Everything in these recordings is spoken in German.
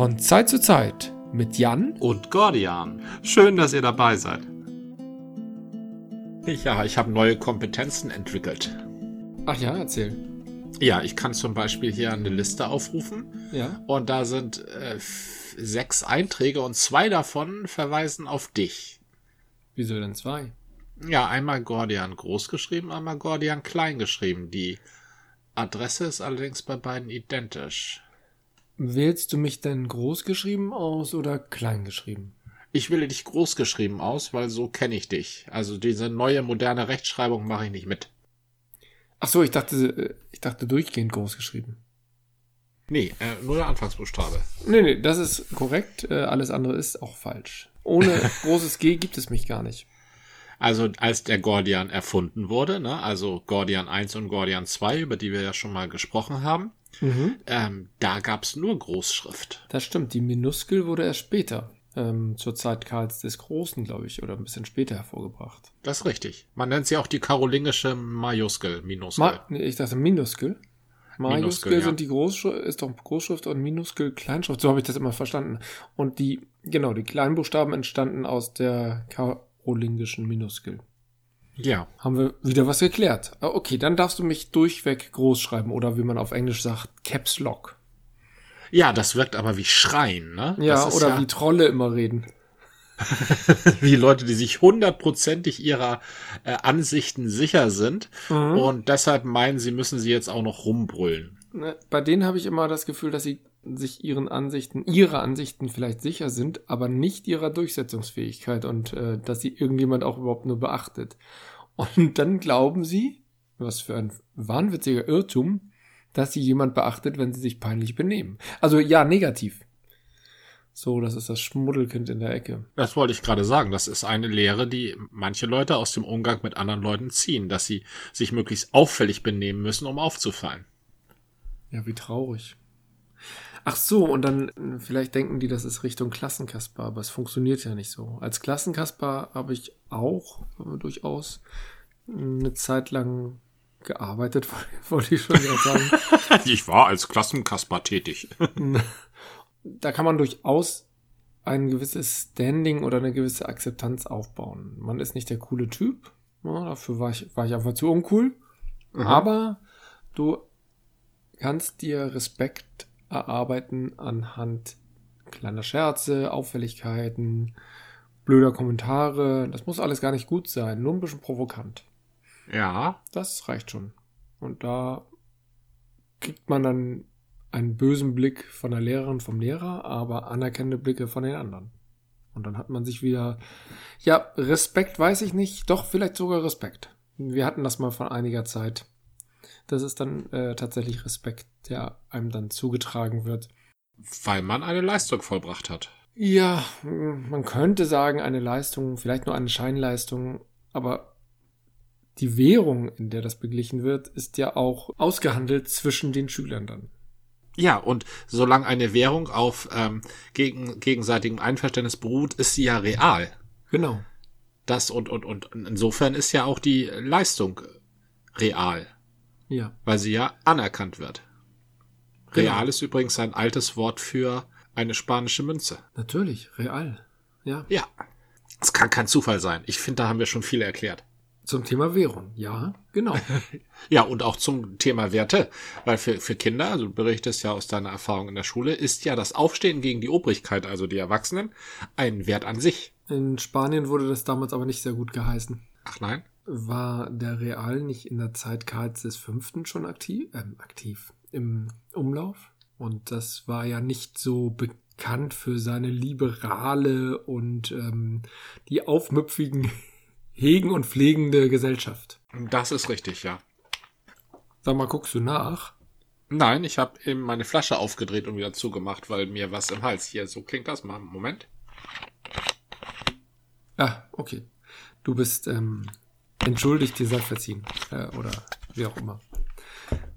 Von Zeit zu Zeit mit Jan und Gordian. Schön, dass ihr dabei seid. Ja, ich habe neue Kompetenzen entwickelt. Ach ja, erzähl. Ja, ich kann zum Beispiel hier eine Liste aufrufen. Ja. Und da sind äh, sechs Einträge und zwei davon verweisen auf dich. Wieso denn zwei? Ja, einmal Gordian groß geschrieben, einmal Gordian klein geschrieben. Die Adresse ist allerdings bei beiden identisch. Wählst du mich denn groß geschrieben aus oder klein geschrieben? Ich wähle dich groß geschrieben aus, weil so kenne ich dich. Also diese neue moderne Rechtschreibung mache ich nicht mit. Ach so, ich dachte, äh, ich dachte durchgehend groß geschrieben. Nee, äh, nur der Anfangsbuchstabe. Nee, nee, das ist korrekt. Äh, alles andere ist auch falsch. Ohne großes G gibt es mich gar nicht. Also als der Gordian erfunden wurde, ne, also Gordian 1 und Gordian 2, über die wir ja schon mal gesprochen haben, Mhm. ähm, da gab's nur Großschrift. Das stimmt. Die Minuskel wurde erst später, ähm, zur Zeit Karls des Großen, glaube ich, oder ein bisschen später hervorgebracht. Das ist richtig. Man nennt sie auch die karolingische Majuskel, Minuskel. Ma nee, ich dachte Minuskel. Majuskel Minuskel, ja. sind die Großschrift, ist doch Großschrift und Minuskel Kleinschrift. So habe ich das immer verstanden. Und die, genau, die Kleinbuchstaben entstanden aus der karolingischen Minuskel. Ja, Haben wir wieder was geklärt. Ah, Okay, dann darfst du mich durchweg groß schreiben oder wie man auf Englisch sagt, Caps Lock. ja, das wirkt aber wie Schreien, ne? Ja, oder ja wie Trolle immer reden. wie Leute, die sich hundertprozentig ihrer äh, Ansichten sicher sind Mhm. und deshalb meinen, sie müssen sie jetzt auch noch rumbrüllen. Ne, Bei denen habe ich immer das Gefühl, dass sie sich ihren Ansichten, ihrer Ansichten vielleicht sicher sind, aber nicht ihrer Durchsetzungsfähigkeit und äh, dass sie irgendjemand auch überhaupt nur beachtet. Und dann glauben sie, was für ein wahnwitziger Irrtum, dass sie jemand beachtet, wenn sie sich peinlich benehmen. Also ja, negativ. So, das ist das Schmuddelkind in der Ecke. Das wollte ich gerade sagen. Das ist eine Lehre, die manche Leute aus dem Umgang mit anderen Leuten ziehen, dass sie sich möglichst auffällig benehmen müssen, um aufzufallen. Ja, wie traurig. Ach so, und dann äh, vielleicht denken die, das ist Richtung Klassenkasper, aber es funktioniert ja nicht so. Als Klassenkasper habe ich auch äh, durchaus eine Zeit lang gearbeitet, wollte ich schon sagen. Ich war als Klassenkasper tätig. da kann man durchaus ein gewisses Standing oder eine gewisse Akzeptanz aufbauen. Man ist nicht der coole Typ, ja, dafür war ich, war ich einfach zu uncool, aber du kannst dir Respekt erarbeiten anhand kleiner Scherze, Auffälligkeiten, blöder Kommentare. Das muss alles gar nicht gut sein, nur ein bisschen provokant. Ja, Das reicht schon. Und da kriegt man dann einen bösen Blick von der Lehrerin, vom Lehrer, aber anerkennende Blicke von den anderen. Und dann hat man sich wieder, ja, Respekt weiß ich nicht, doch vielleicht sogar Respekt. Wir hatten das mal vor einiger Zeit. Das ist dann äh, tatsächlich Respekt, der einem dann zugetragen wird. weil man eine Leistung vollbracht hat. Ja, man könnte sagen, eine Leistung, vielleicht nur eine Scheinleistung, aber die Währung, in der das beglichen wird, ist ja auch ausgehandelt zwischen den Schülern dann. Ja, und solange eine Währung auf ähm, gegen, gegenseitigem Einverständnis beruht, ist sie ja real. Genau. Das und, und, und insofern ist ja auch die Leistung real, Ja. weil sie ja anerkannt wird. Real Genau. ist übrigens ein altes Wort für eine spanische Münze. Natürlich, real. Ja. Ja. Es kann kein Zufall sein. Ich finde, da haben wir schon viel erklärt. Zum Thema Währung. Ja, genau. Ja, und auch zum Thema Werte. Weil für, für Kinder, also du berichtest ja aus deiner Erfahrung in der Schule, ist ja das Aufstehen gegen die Obrigkeit, also die Erwachsenen, ein Wert an sich. In Spanien wurde das damals aber nicht sehr gut geheißen. Ach nein? War der Real nicht in der Zeit Karls des Fünften schon aktiv, ähm, aktiv im Umlauf? Und das war ja nicht so bekannt für seine liberale und ähm, die aufmüpfigen hegen und pflegende Gesellschaft. Das ist richtig, ja. Sag mal, guckst du nach? Nein, ich habe eben meine Flasche aufgedreht und wieder zugemacht, weil mir was im Hals hier, so klingt das mal. Moment. Ah, okay. Du bist ähm, entschuldigt, dir sei verziehen. Äh, oder wie auch immer.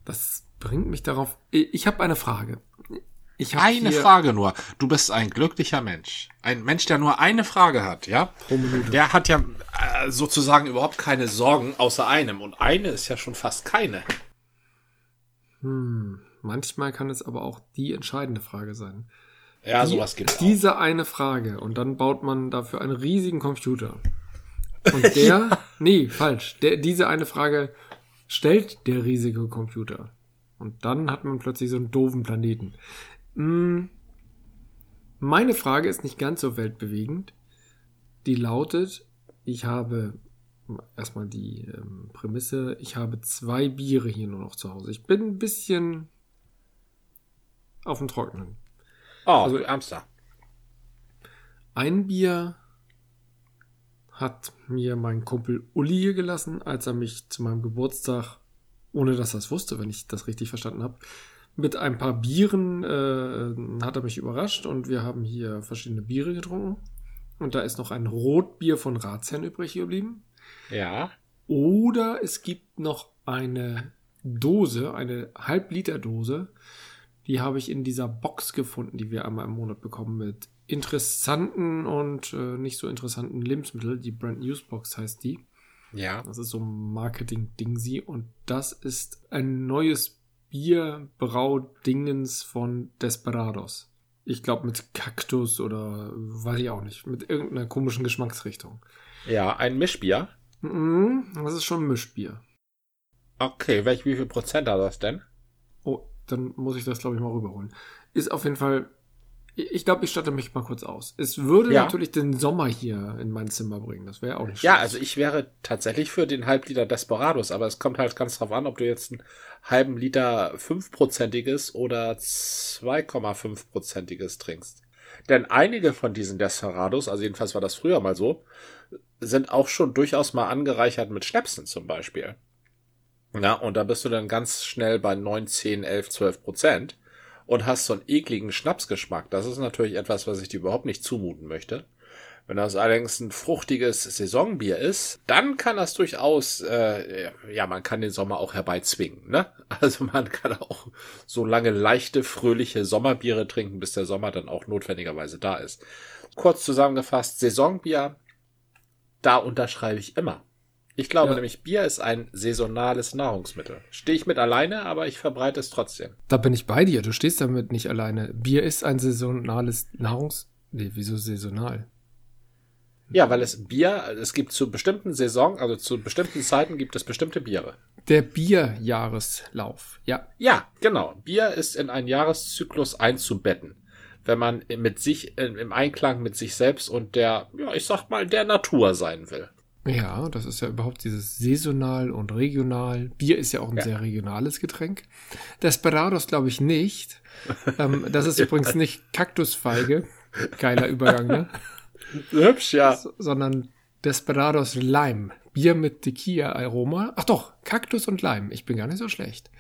Das bringt mich darauf. Ich habe eine Frage. Ich hab Eine hier Frage nur. Du bist ein glücklicher Mensch. Ein Mensch, der nur eine Frage hat, ja? pro Minute. Der hat ja äh, sozusagen überhaupt keine Sorgen außer einem. Und eine ist ja schon fast keine. Hm, manchmal kann es aber auch die entscheidende Frage sein. Ja, Die- sowas gibt's auch. Diese eine Frage und dann baut man dafür einen riesigen Computer. Und der, nee, falsch. Der, diese eine Frage stellt der riesige Computer. Und dann hat man plötzlich so einen doofen Planeten. Hm, meine Frage ist nicht ganz so weltbewegend. Die lautet, ich habe erstmal die ähm, Prämisse, ich habe zwei Biere hier nur noch zu Hause. Ich bin ein bisschen auf dem Trockenen. Oh, Also- du Ärmster. Ein Bier hat mir mein Kumpel Uli hier gelassen, als er mich zu meinem Geburtstag, ohne dass er es wusste, wenn ich das richtig verstanden habe, mit ein paar Bieren äh, hat er mich überrascht und wir haben hier verschiedene Biere getrunken. Und da ist noch ein Rotbier von Ratsherrn übrig geblieben. Ja. Oder es gibt noch eine Dose, eine Halb-Liter-Dose. Die habe ich in dieser Box gefunden, die wir einmal im Monat bekommen mit interessanten und äh, nicht so interessanten Lebensmitteln. Die Brand News Box heißt die. Ja. Das ist so ein Marketing-Dingsi. Und das ist ein neues Bier-Brau-Dingens von Desperados. Ich glaube mit Kaktus oder weiß ich auch nicht. Mit irgendeiner komischen Geschmacksrichtung. Ja, ein Mischbier. Mhm, das ist schon Mischbier. Okay, welch, wie viel Prozent hat das denn? Oh, dann muss ich das, glaube ich, mal rüberholen. Ist auf jeden Fall. Ich glaube, ich statte mich mal kurz aus. Es würde Ja. natürlich den Sommer hier in mein Zimmer bringen. Das wäre auch nicht Ja, schlecht. also ich wäre tatsächlich für den Halbliter Desperados, aber es kommt halt ganz drauf an, ob du jetzt einen halben Liter 5%iges oder 2,5%iges trinkst. Denn einige von diesen Desperados, also jedenfalls war das früher mal so, sind auch schon durchaus mal angereichert mit Schnäpsen zum Beispiel. Ja, und da bist du dann ganz schnell bei 9, 10, 11, 12 Prozent und hast so einen ekligen Schnapsgeschmack. Das ist natürlich etwas, was ich dir überhaupt nicht zumuten möchte. Wenn das allerdings ein fruchtiges Saisonbier ist, dann kann das durchaus, äh, ja, man kann den Sommer auch herbeizwingen, ne? Also man kann auch so lange leichte, fröhliche Sommerbiere trinken, bis der Sommer dann auch notwendigerweise da ist. Kurz zusammengefasst, Saisonbier, da unterschreibe ich immer. Ich glaube Ja. nämlich, Bier ist ein saisonales Nahrungsmittel. Stehe ich mit alleine, aber ich verbreite es trotzdem. Da bin ich bei dir. Du stehst damit nicht alleine. Bier ist ein saisonales Nahrungs... Nee, wieso saisonal? Ja, weil es Bier, es gibt zu bestimmten Saison, also zu bestimmten Zeiten gibt es bestimmte Biere. Der Bierjahreslauf. Ja. Ja, genau. Bier ist in einen Jahreszyklus einzubetten. Wenn man mit sich, im Einklang mit sich selbst und der, ja, ich sag mal, der Natur sein will. Ja, das ist ja überhaupt dieses saisonal und regional. Bier ist ja auch ein Ja. sehr regionales Getränk. Desperados glaube ich nicht. ähm, das ist übrigens nicht Kaktusfeige. Geiler Übergang, ne? Hübsch, ja. S- sondern Desperados Lime. Bier mit Tequila-Aroma. Ach doch, Kaktus und Lime. Ich bin gar nicht so schlecht.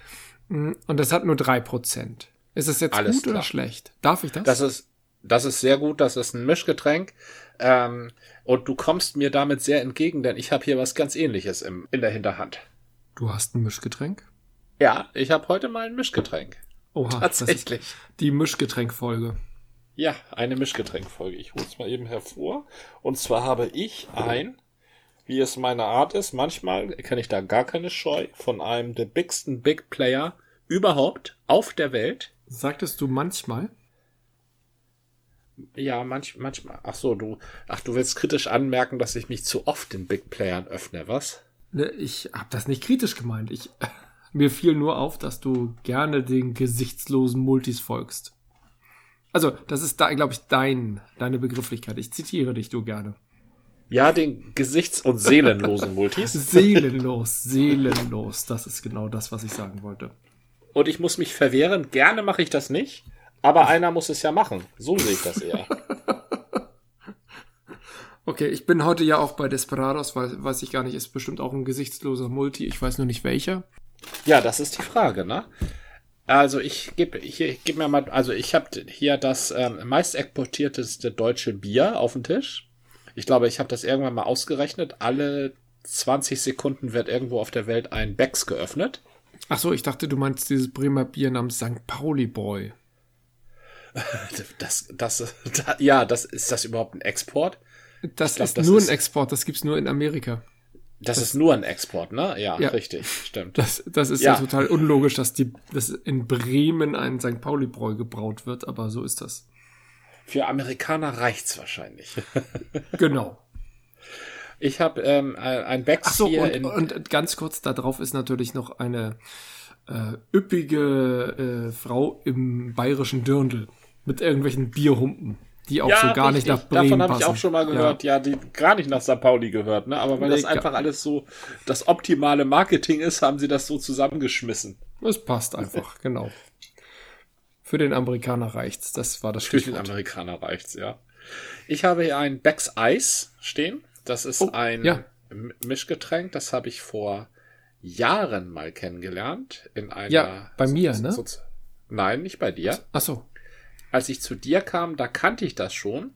Mm, Und das hat nur drei Prozent. Ist es jetzt Alles gut oder klar. schlecht? Darf ich das? Das ist, das ist sehr gut, das ist ein Mischgetränk. Ähm, und du kommst mir damit sehr entgegen, denn ich habe hier was ganz ähnliches im, in der Hinterhand. du hast ein Mischgetränk? Ja, ich habe heute mal ein Mischgetränk. Oha, Tatsächlich. die Mischgetränkfolge. Ja, eine Mischgetränkfolge. Ich hol's mal eben hervor. Und zwar habe ich ein, wie es meine Art ist, manchmal kenne ich da gar keine Scheu, von einem der bigsten Big Player überhaupt auf der Welt. Sagtest du manchmal? Ja, manch, manchmal. Ach so, du, ach, du willst kritisch anmerken, dass ich mich zu oft den Big Playern öffne, was? Ne, Ich habe das nicht kritisch gemeint. Ich, mir fiel nur auf, dass du gerne den gesichtslosen Multis folgst. Also, das ist, da, glaube ich, dein, deine Begrifflichkeit. Ich zitiere dich, du gerne. Ja, den gesichts- und seelenlosen Multis. Seelenlos, seelenlos. Das ist genau das, was ich sagen wollte. Und ich muss mich verwehren. Gerne mache ich das nicht. Aber einer muss es ja machen. So sehe ich das eher. Okay, ich bin heute ja auch bei Desperados, weiß, weiß ich gar nicht, ist bestimmt auch ein gesichtsloser Multi. Ich weiß nur nicht welcher. Ja, das ist die Frage, ne? Also ich gebe hier ich geb mir mal, also ich habe hier das ähm, meist exportierteste deutsche Bier auf dem Tisch. Ich glaube, ich habe das irgendwann mal ausgerechnet. Alle 20 Sekunden wird irgendwo auf der Welt ein Becks geöffnet. Ach so, ich dachte, du meinst dieses Bremer Bier namens St. Pauli Boy. Das, das, da, ja, das ist das überhaupt ein Export? Das glaub, ist das nur ist- ein Export, das gibt's nur in Amerika. Das, ist nur ein Export, ne? Ja, Ja. richtig, stimmt. Das, das ist ja. Ja. total unlogisch, dass, die, dass in Bremen ein St. Pauli-Bräu gebraut wird, aber so ist das. Für Amerikaner reicht's wahrscheinlich. genau. Ich habe ähm, ein Becks Ach so, und, in und ganz kurz, da drauf ist natürlich noch eine äh, üppige äh, Frau im bayerischen Dirndl mit irgendwelchen Bierhumpen, die auch so gar nicht nach Bremen Davon habe ich auch schon mal gehört, ja. die gar nicht nach St. Pauli gehört, ne? Aber weil Nee, das einfach alles so das optimale Marketing ist, haben sie das so zusammengeschmissen. Es passt einfach, genau. Für den Amerikaner reicht's. Das war das Für den Stichwort. Amerikaner reicht's, ja. Ich habe hier ein Becks Eis stehen. Das ist Oh, ein ja. Mischgetränk. Das habe ich vor Jahren mal kennengelernt. In einer. Ja, bei mir, ne? so- Nein, nicht bei dir. Ach so. Als ich zu dir kam, da kannte ich das schon.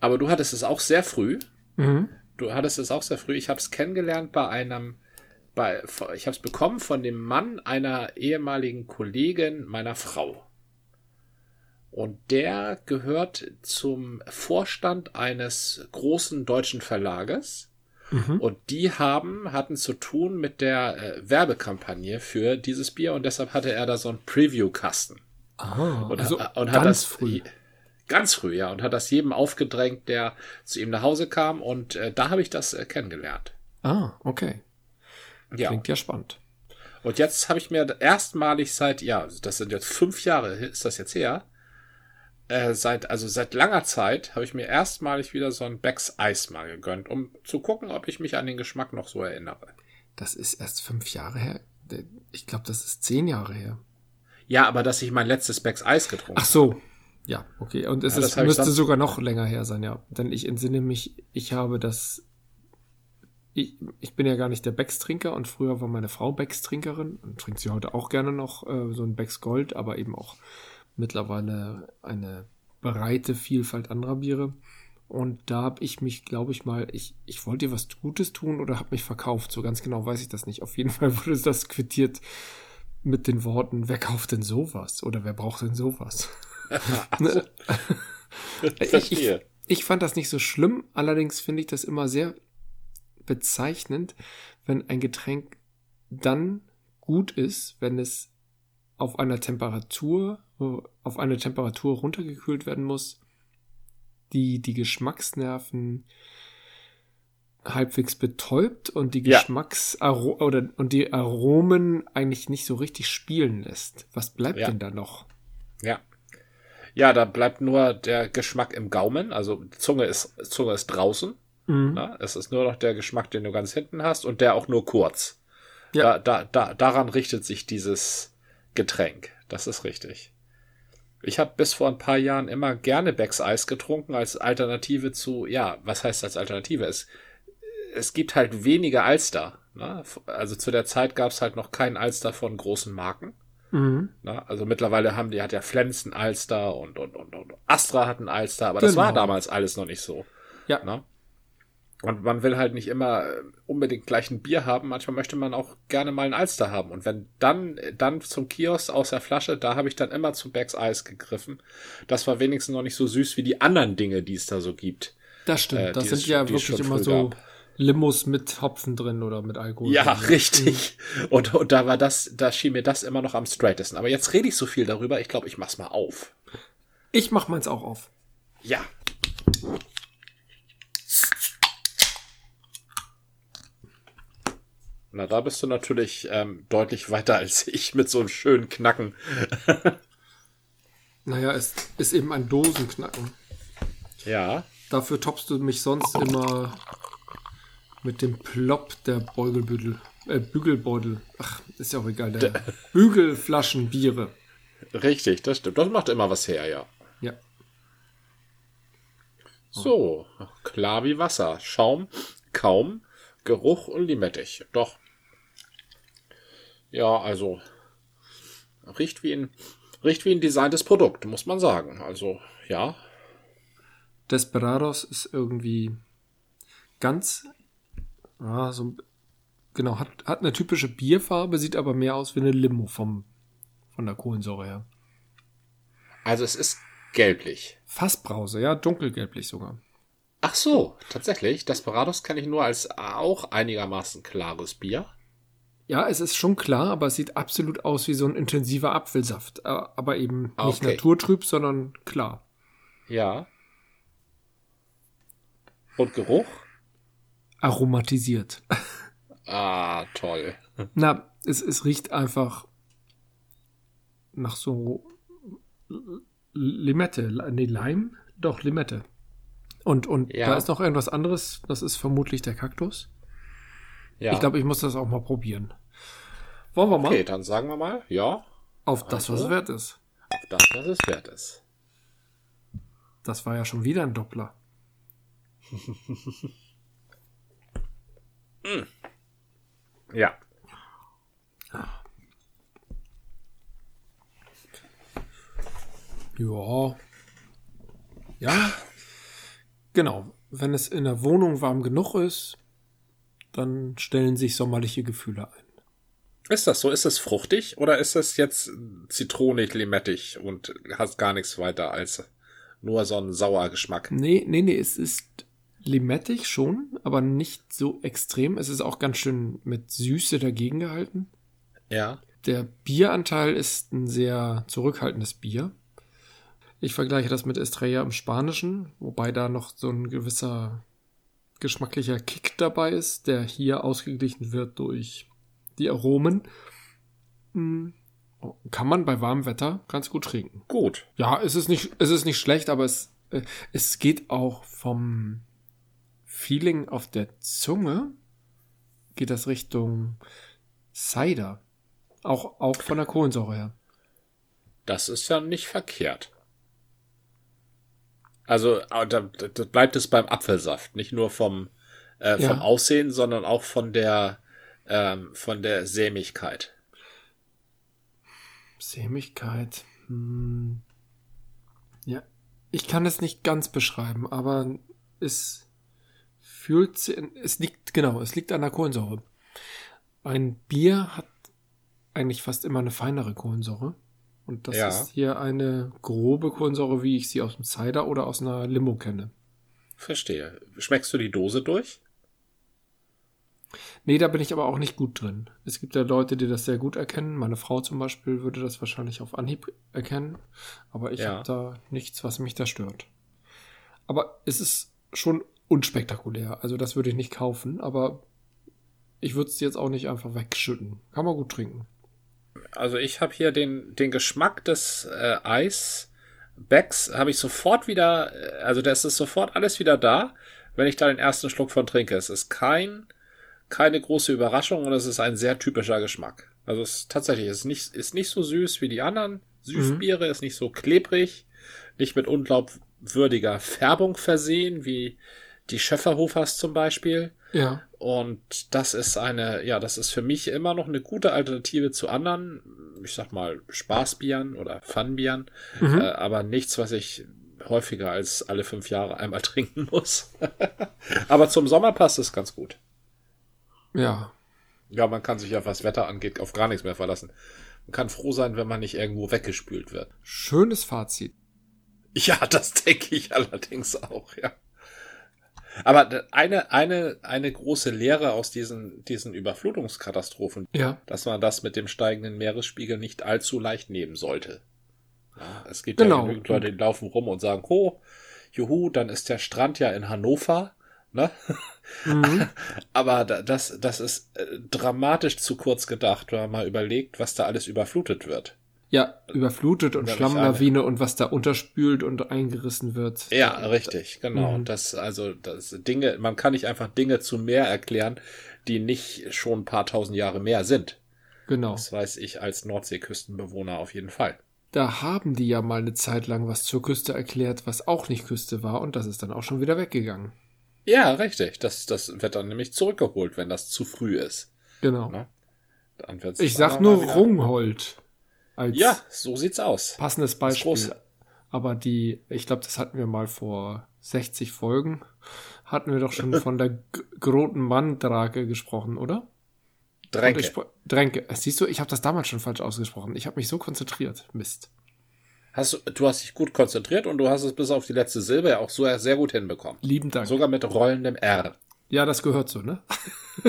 Aber du hattest es auch sehr früh. Mhm. Du hattest es auch sehr früh. Ich habe es kennengelernt bei einem, bei, ich habe es bekommen von dem Mann einer ehemaligen Kollegin meiner Frau. Und der gehört zum Vorstand eines großen deutschen Verlages. Mhm. Und die haben, hatten zu tun mit der äh, Werbekampagne für dieses Bier und deshalb hatte er da so einen Preview-Kasten. Ah, Und, also und hat ganz das früh. Ganz früh, ja. Und hat das jedem aufgedrängt, der zu ihm nach Hause kam. Und äh, da habe ich das äh, kennengelernt. Ah, okay. Ja. Klingt ja spannend. Und jetzt habe ich mir erstmalig seit, ja, das sind jetzt fünf Jahre, ist das jetzt her. Äh, seit, also seit langer Zeit habe ich mir erstmalig wieder so ein Becks Eis mal gegönnt, um zu gucken, ob ich mich an den Geschmack noch so erinnere. Das ist erst fünf Jahre her. Ich glaube, das ist zehn Jahre her. Ja, aber dass ich mein letztes Becks Eis getrunken Ach so. Ja, okay. Und es Ja, ist, müsste sogar noch länger her sein, ja. Denn ich entsinne mich, ich habe das. Ich, ich bin ja gar nicht der Becks-Trinker und früher war meine Frau Becks-Trinkerin und trinkt sie heute auch gerne noch äh, so ein Becks Gold, aber eben auch mittlerweile eine breite Vielfalt anderer Biere. Und da habe ich mich, glaube ich mal, ich, ich wollte ihr was Gutes tun oder habe mich verkauft. So ganz genau weiß ich das nicht. Auf jeden Fall wurde das quittiert mit den Worten, wer kauft denn sowas? Oder wer braucht denn sowas? Ne? ich, Verstehe. ich fand das nicht so schlimm, allerdings finde ich das immer sehr bezeichnend, wenn ein Getränk dann gut ist, wenn es auf einer Temperatur, auf eine Temperatur runtergekühlt werden muss, die die Geschmacksnerven halbwegs betäubt und die Ja. Geschmacks oder und die Aromen eigentlich nicht so richtig spielen lässt. Was bleibt Ja. denn da noch? Ja. Ja, da bleibt nur der Geschmack im Gaumen, also Zunge ist, Zunge ist draußen. Mhm. Ne? Es ist nur noch der Geschmack, den du ganz hinten hast und der auch nur kurz. Ja. Da, da, da, daran richtet sich dieses Getränk. Das ist richtig. Ich habe bis vor ein paar Jahren immer gerne Becks Eis getrunken als Alternative zu, ja, was heißt als Alternative? Es, es gibt halt weniger Alster. Ne? Also zu der Zeit gab es halt noch kein Alster von großen Marken. Mhm. Ne? Also mittlerweile haben die, hat ja Flens ein Alster und, und, und, und Astra hat ein Alster, aber das Genau. war damals alles noch nicht so. Ja. Ne? Und man will halt nicht immer äh, unbedingt gleich ein Bier haben. Manchmal möchte man auch gerne mal ein Alster haben. Und wenn dann, dann zum Kiosk aus der Flasche, da habe ich dann immer zum Becks Eis gegriffen. Das war wenigstens noch nicht so süß wie die anderen Dinge, die es da so gibt. Das stimmt. Äh, das sind es- ja wirklich immer so gab. Limos mit Hopfen drin oder mit Alkohol. Ja, drin. richtig. Und, und da war das, da schien mir das immer noch am straightesten. Aber jetzt rede ich so viel darüber, ich glaube, ich mach's mal auf. Ich mach meins auch auf. Ja. Na, da bist du natürlich ähm, deutlich weiter als ich mit so einem schönen Knacken. Naja, es ist eben ein Dosenknacken. Ja. Dafür toppst du mich sonst immer mit dem Plop der Beugelbüdel. Äh, Bügelbeutel. Ach, ist ja auch egal. Der Bügelflaschen Biere. Richtig, das stimmt. Das macht immer was her, ja. Ja. So, klar wie Wasser. Schaum, kaum, Geruch und limettig. Doch. Ja, also riecht wie ein riecht wie ein designtes Produkt, muss man sagen. Also, ja. Desperados ist irgendwie ganz, ah, so, genau, hat, hat eine typische Bierfarbe, sieht aber mehr aus wie eine Limo vom, von der Kohlensäure her. Also es ist gelblich. Fassbrause, ja, dunkelgelblich sogar. Ach so, tatsächlich. Desperados kenne ich nur als auch einigermaßen klares Bier. Ja, es ist schon klar, aber es sieht absolut aus wie so ein intensiver Apfelsaft. Äh, Aber eben Ah, nicht okay. naturtrüb, sondern klar. Ja. Und Geruch? Aromatisiert. Ah, toll. Na, es, es riecht einfach nach so Limette. Nee, Leim? Doch, Limette. Und, und Ja. da ist noch irgendwas anderes. Das ist vermutlich der Kaktus. Ja. Ich glaube, ich muss das auch mal probieren. Wollen wir mal? okay, dann sagen wir mal, ja, Auf das, was Also? es wert ist. auf das, was es wert ist. Das war ja schon wieder ein Doppler. Ja. Ja. Ja. Genau. Wenn es in der Wohnung warm genug ist, dann stellen sich sommerliche Gefühle ein. Ist das so? Ist es fruchtig oder ist es jetzt zitronig, limettig und hast gar nichts weiter als nur so einen sauer Geschmack? Nee, nee, nee, es ist limettig schon, aber nicht so extrem. Es ist auch ganz schön mit Süße dagegen gehalten. Ja. Der Bieranteil ist ein sehr zurückhaltendes Bier. Ich vergleiche das mit Estrella im Spanischen, wobei da noch so ein gewisser geschmacklicher Kick dabei ist, der hier ausgeglichen wird durch die Aromen. Hm, Kann man bei warmem Wetter ganz gut trinken. Gut. Ja, es ist nicht, es ist nicht schlecht, aber es, äh, es geht auch vom Feeling auf der Zunge, geht das Richtung Cider. Auch, auch von der Kohlensäure her. Das ist ja nicht verkehrt. Also ah, da, da bleibt es beim Apfelsaft, nicht nur vom, äh, vom Ja. Aussehen, sondern auch von der ähm, von der Sämigkeit. Sämigkeit. Hm. Ja, ich kann es nicht ganz beschreiben, aber es fühlt es liegt, genau, es liegt an der Kohlensäure. Ein Bier hat eigentlich fast immer eine feinere Kohlensäure. Und das Ja. ist hier eine grobe Kohlensäure, wie ich sie aus dem Cider oder aus einer Limo kenne. Verstehe. Schmeckst du die Dose durch? Nee, da bin ich aber auch nicht gut drin. Es gibt ja Leute, die das sehr gut erkennen. Meine Frau zum Beispiel würde das wahrscheinlich auf Anhieb erkennen. Aber ich Ja. habe da nichts, was mich da stört. Aber es ist schon unspektakulär. Also das würde ich nicht kaufen, aber ich würde es jetzt auch nicht einfach wegschütten. Kann man gut trinken. Also ich habe hier den, den Geschmack des äh, Eisbecks, habe ich sofort wieder, äh, also das ist sofort alles wieder da, wenn ich da den ersten Schluck von trinke. Es ist kein, keine große Überraschung und es ist ein sehr typischer Geschmack. Also es ist tatsächlich, es ist nicht, ist nicht so süß wie die anderen Süßbiere, ist nicht so klebrig, nicht mit unglaubwürdiger Färbung versehen, wie die Schöfferhofers zum Beispiel. Ja. Und das ist eine, ja, das ist für mich immer noch eine gute Alternative zu anderen, ich sag mal, Spaßbieren oder Funbieren, Mhm. äh, aber nichts, was ich häufiger als alle fünf Jahre einmal trinken muss. aber zum Sommer passt es ganz gut. Ja. Ja, man kann sich ja, was Wetter angeht, auf gar nichts mehr verlassen. Man kann froh sein, wenn man nicht irgendwo weggespült wird. Schönes Fazit. Ja, das denke ich allerdings auch, ja. Aber eine, eine, eine große Lehre aus diesen, diesen Überflutungskatastrophen, Ja. dass man das mit dem steigenden Meeresspiegel nicht allzu leicht nehmen sollte. Ja, es gibt Genau. ja genügend Leute, die laufen rum und sagen, ho, juhu, dann ist der Strand ja in Hannover, ne? Mhm. Aber da- das, das ist äh, dramatisch zu kurz gedacht, wenn man mal überlegt, was da alles überflutet wird. Ja, überflutet und Schlammlawine und was da unterspült und eingerissen wird. Ja, richtig, genau. Mhm. Das, also, das Dinge, man kann nicht einfach Dinge zu Meer erklären, die nicht schon ein paar tausend Jahre mehr sind. Genau. Das weiß ich als Nordseeküstenbewohner auf jeden Fall. Da haben die ja mal eine Zeit lang was zur Küste erklärt, was auch nicht Küste war, und das ist dann auch schon wieder weggegangen. Ja, richtig. Das, das wird dann nämlich zurückgeholt, wenn das zu früh ist. Genau. Ne? Dann wird's Ich sag nur Rungholt als Ja, so sieht's aus. passendes Beispiel. Aber die, ich glaube, das hatten wir mal vor 60 Folgen, hatten wir doch schon von der G- Groten Mandrake gesprochen, oder? Dränke. Dränke. Siehst du, ich habe das damals schon falsch ausgesprochen. Ich habe mich so konzentriert. Mist. Hast du, du hast dich gut konzentriert und du hast es bis auf die letzte Silbe ja auch so sehr gut hinbekommen. Lieben Dank. Sogar mit rollendem R. ja, das gehört so, ne?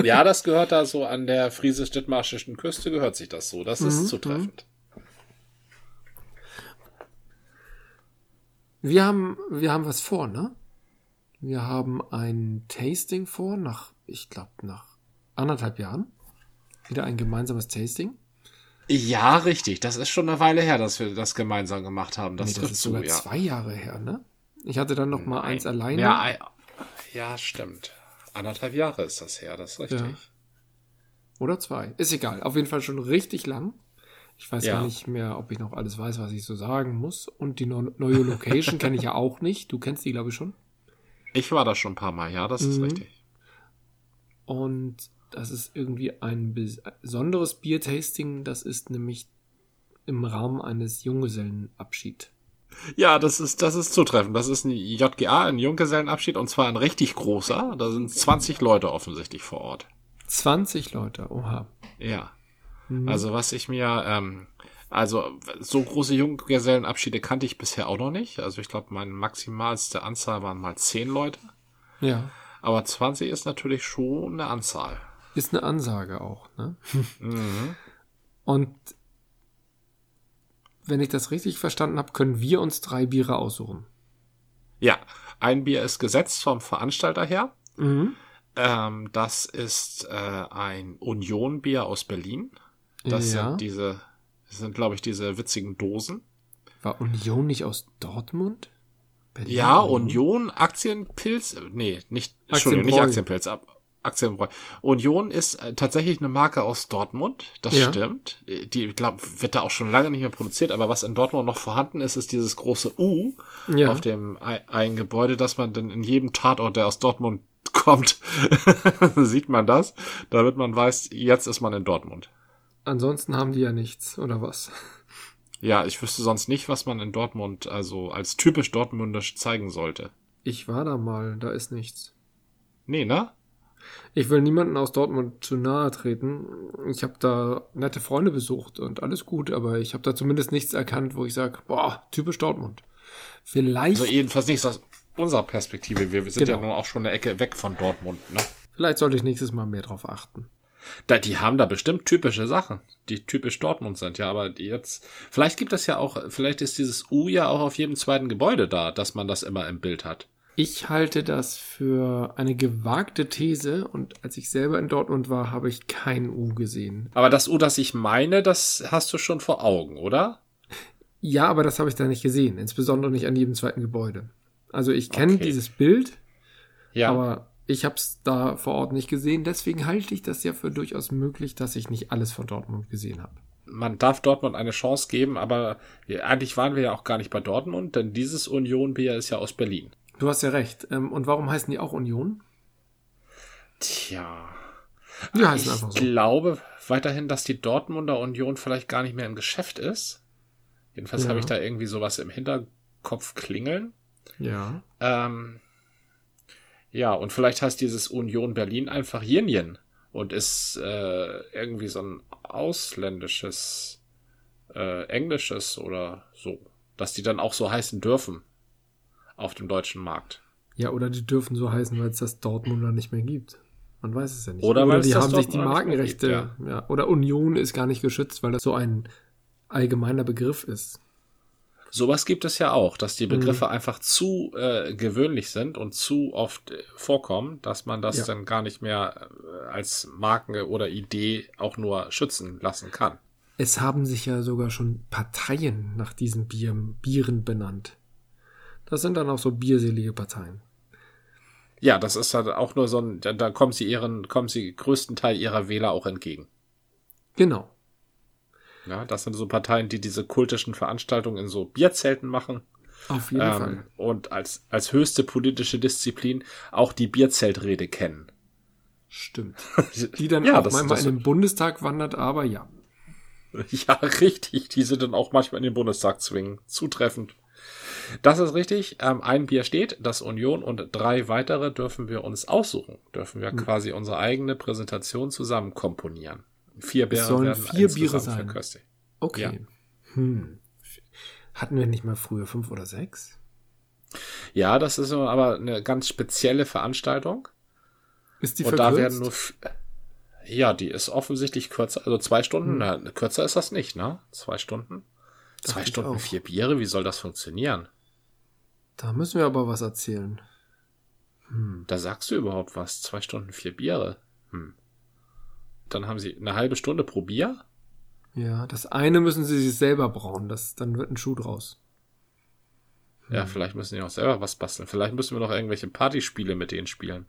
Ja, das gehört da so an der friesisch-dithmarschischen Küste gehört sich das so. Das Mhm, ist zutreffend. Wir haben, wir haben was vor, ne? Wir haben ein Tasting vor, nach, ich glaube, nach anderthalb Jahren. Wieder ein gemeinsames Tasting. Ja, richtig. Das ist schon eine Weile her, dass wir das gemeinsam gemacht haben. Das, nee, das ist zu, sogar ja. zwei Jahre her, ne? Ich hatte dann noch mal Nein. eins alleine. Ja, ja, stimmt. Anderthalb Jahre ist das her, das ist richtig. Ja. Oder zwei. Ist egal. Auf jeden Fall schon richtig lang. Ich weiß ja. gar nicht mehr, ob ich noch alles weiß, was ich so sagen muss. Und die neue Location kenne ich ja auch nicht. Du kennst die, glaube ich, schon. Ich war da schon ein paar Mal, ja, das ist mhm. richtig. Und das ist irgendwie ein besonderes Biertasting. Das ist nämlich im Rahmen eines Junggesellenabschied. Ja, das ist, das ist zutreffend. Das ist ein JGA, ein Junggesellenabschied, und zwar ein richtig großer. Da sind 20 Leute offensichtlich vor Ort. 20 Leute, oha. Ja. Mhm. Also was ich mir, ähm, also so große Junggesellenabschiede kannte ich bisher auch noch nicht. Also ich glaube, meine maximalste Anzahl waren mal 10 Leute. Ja. Aber 20 ist natürlich schon eine Anzahl. Ist eine Ansage auch, ne? Mhm. Und wenn ich das richtig verstanden habe, können wir uns drei Biere aussuchen. Ja, ein Bier ist gesetzt vom Veranstalter her. Mhm. Ähm, das ist äh, ein Union-Bier aus Berlin. Das ja. sind diese, das sind, glaube ich, diese witzigen Dosen. War Union nicht aus Dortmund? Berlin, ja, Union, Aktienpilz, nee, nicht, Entschuldigung, nicht Aktienpilz, ab, Aktienbräu. Union ist äh, tatsächlich eine Marke aus Dortmund, das ja. stimmt. Die, ich glaube, wird da auch schon lange nicht mehr produziert, aber was in Dortmund noch vorhanden ist, ist dieses große U ja. auf dem ein Gebäude, dass man dann in jedem Tatort, der aus Dortmund kommt, sieht man das, damit man weiß, jetzt ist man in Dortmund. Ansonsten haben die ja nichts, oder was? Ja, ich wüsste sonst nicht, was man in Dortmund also als typisch dortmundisch zeigen sollte. Ich war da mal, da ist nichts. Nee, ne? Ich will niemanden aus Dortmund zu nahe treten. Ich habe da nette Freunde besucht und alles gut, aber ich habe da zumindest nichts erkannt, wo ich sage, boah, typisch Dortmund. Vielleicht. Also jedenfalls nichts aus unserer Perspektive. Wir, sind genau. ja nun auch schon eine Ecke weg von Dortmund, ne? Vielleicht sollte ich nächstes Mal mehr drauf achten. Da, die haben da bestimmt typische Sachen, die typisch Dortmund sind, ja, aber jetzt, vielleicht gibt es ja auch, vielleicht ist dieses U ja auch auf jedem zweiten Gebäude da, dass man das immer im Bild hat. Ich halte das für eine gewagte These und als ich selber in Dortmund war, habe ich kein U gesehen. Aber das U, das ich meine, das hast du schon vor Augen, oder? Ja, aber das habe ich da nicht gesehen, insbesondere nicht an jedem zweiten Gebäude. Also ich kenne okay. dieses Bild, ja. aber ich habe es da vor Ort nicht gesehen. Deswegen halte ich das ja für durchaus möglich, dass ich nicht alles von Dortmund gesehen habe man darf Dortmund eine Chance geben, aber eigentlich waren wir ja auch gar nicht bei Dortmund, denn dieses Union Bier ist ja aus Berlin. Du hast ja recht. Ähm, und warum heißen die auch Union? Tja. Die heißen ich so. Glaube weiterhin, dass die Dortmunder Union vielleicht gar nicht mehr im Geschäft ist. Jedenfalls ja. habe ich da irgendwie sowas im Hinterkopf klingeln. Ja. Ähm, ja, und vielleicht heißt dieses Union Berlin einfach Jinjen und ist äh, irgendwie so ein ausländisches, äh, englisches oder so, dass die dann auch so heißen dürfen auf dem deutschen Markt. Ja, oder die dürfen so heißen, weil es das Dortmunder nicht mehr gibt. Man weiß es ja nicht. Oder, oder die haben sich die Markenrechte, gibt, ja. ja. Oder Union ist gar nicht geschützt, weil das so ein allgemeiner Begriff ist. Sowas gibt es ja auch, dass die Begriffe mhm. einfach zu äh, gewöhnlich sind und zu oft äh, vorkommen, dass man das ja. dann gar nicht mehr äh, als Marke oder Idee auch nur schützen lassen kann. Es haben sich ja sogar schon Parteien nach diesen Bier, Bieren benannt. Das sind dann auch so bierselige Parteien. Ja, das ist halt auch nur so ein, da, da kommen sie ihren, kommen sie größten Teil ihrer Wähler auch entgegen. Genau. Ja, das sind so Parteien, die diese kultischen Veranstaltungen in so Bierzelten machen. Auf jeden ähm, Fall. Und als, als höchste politische Disziplin auch die Bierzeltrede kennen. Stimmt. Die dann ja, auch das, manchmal das, in den Bundestag wandert, aber ja. Ja, richtig. Die sind dann auch manchmal in den Bundestag zwingen. Zutreffend. Das ist richtig. Ähm, ein Bier steht, das Union, und drei weitere dürfen wir uns aussuchen. Dürfen wir mhm. quasi unsere eigene Präsentation zusammen komponieren. Vier Biere sollen werden vier Biere sein. Verköstigt. Okay. Ja. Hm. Hatten wir nicht mal früher fünf oder sechs? Ja, das ist aber eine ganz spezielle Veranstaltung. Ist die Und verkürzt? da werden nur ja, die ist offensichtlich kürzer, also zwei Stunden, hm. na, kürzer ist das nicht, ne? Zwei Stunden. Zwei Stunden, vier Biere, wie soll das funktionieren? Da müssen wir aber was erzählen. Hm. Da sagst du überhaupt was. Zwei Stunden, vier Biere. Hm. Dann haben sie eine halbe Stunde pro Bier? Ja, das eine müssen sie sich selber brauen. Das, dann wird ein Schuh draus. Ja, hm. vielleicht müssen die auch selber was basteln. Vielleicht müssen wir noch irgendwelche Partyspiele mit denen spielen.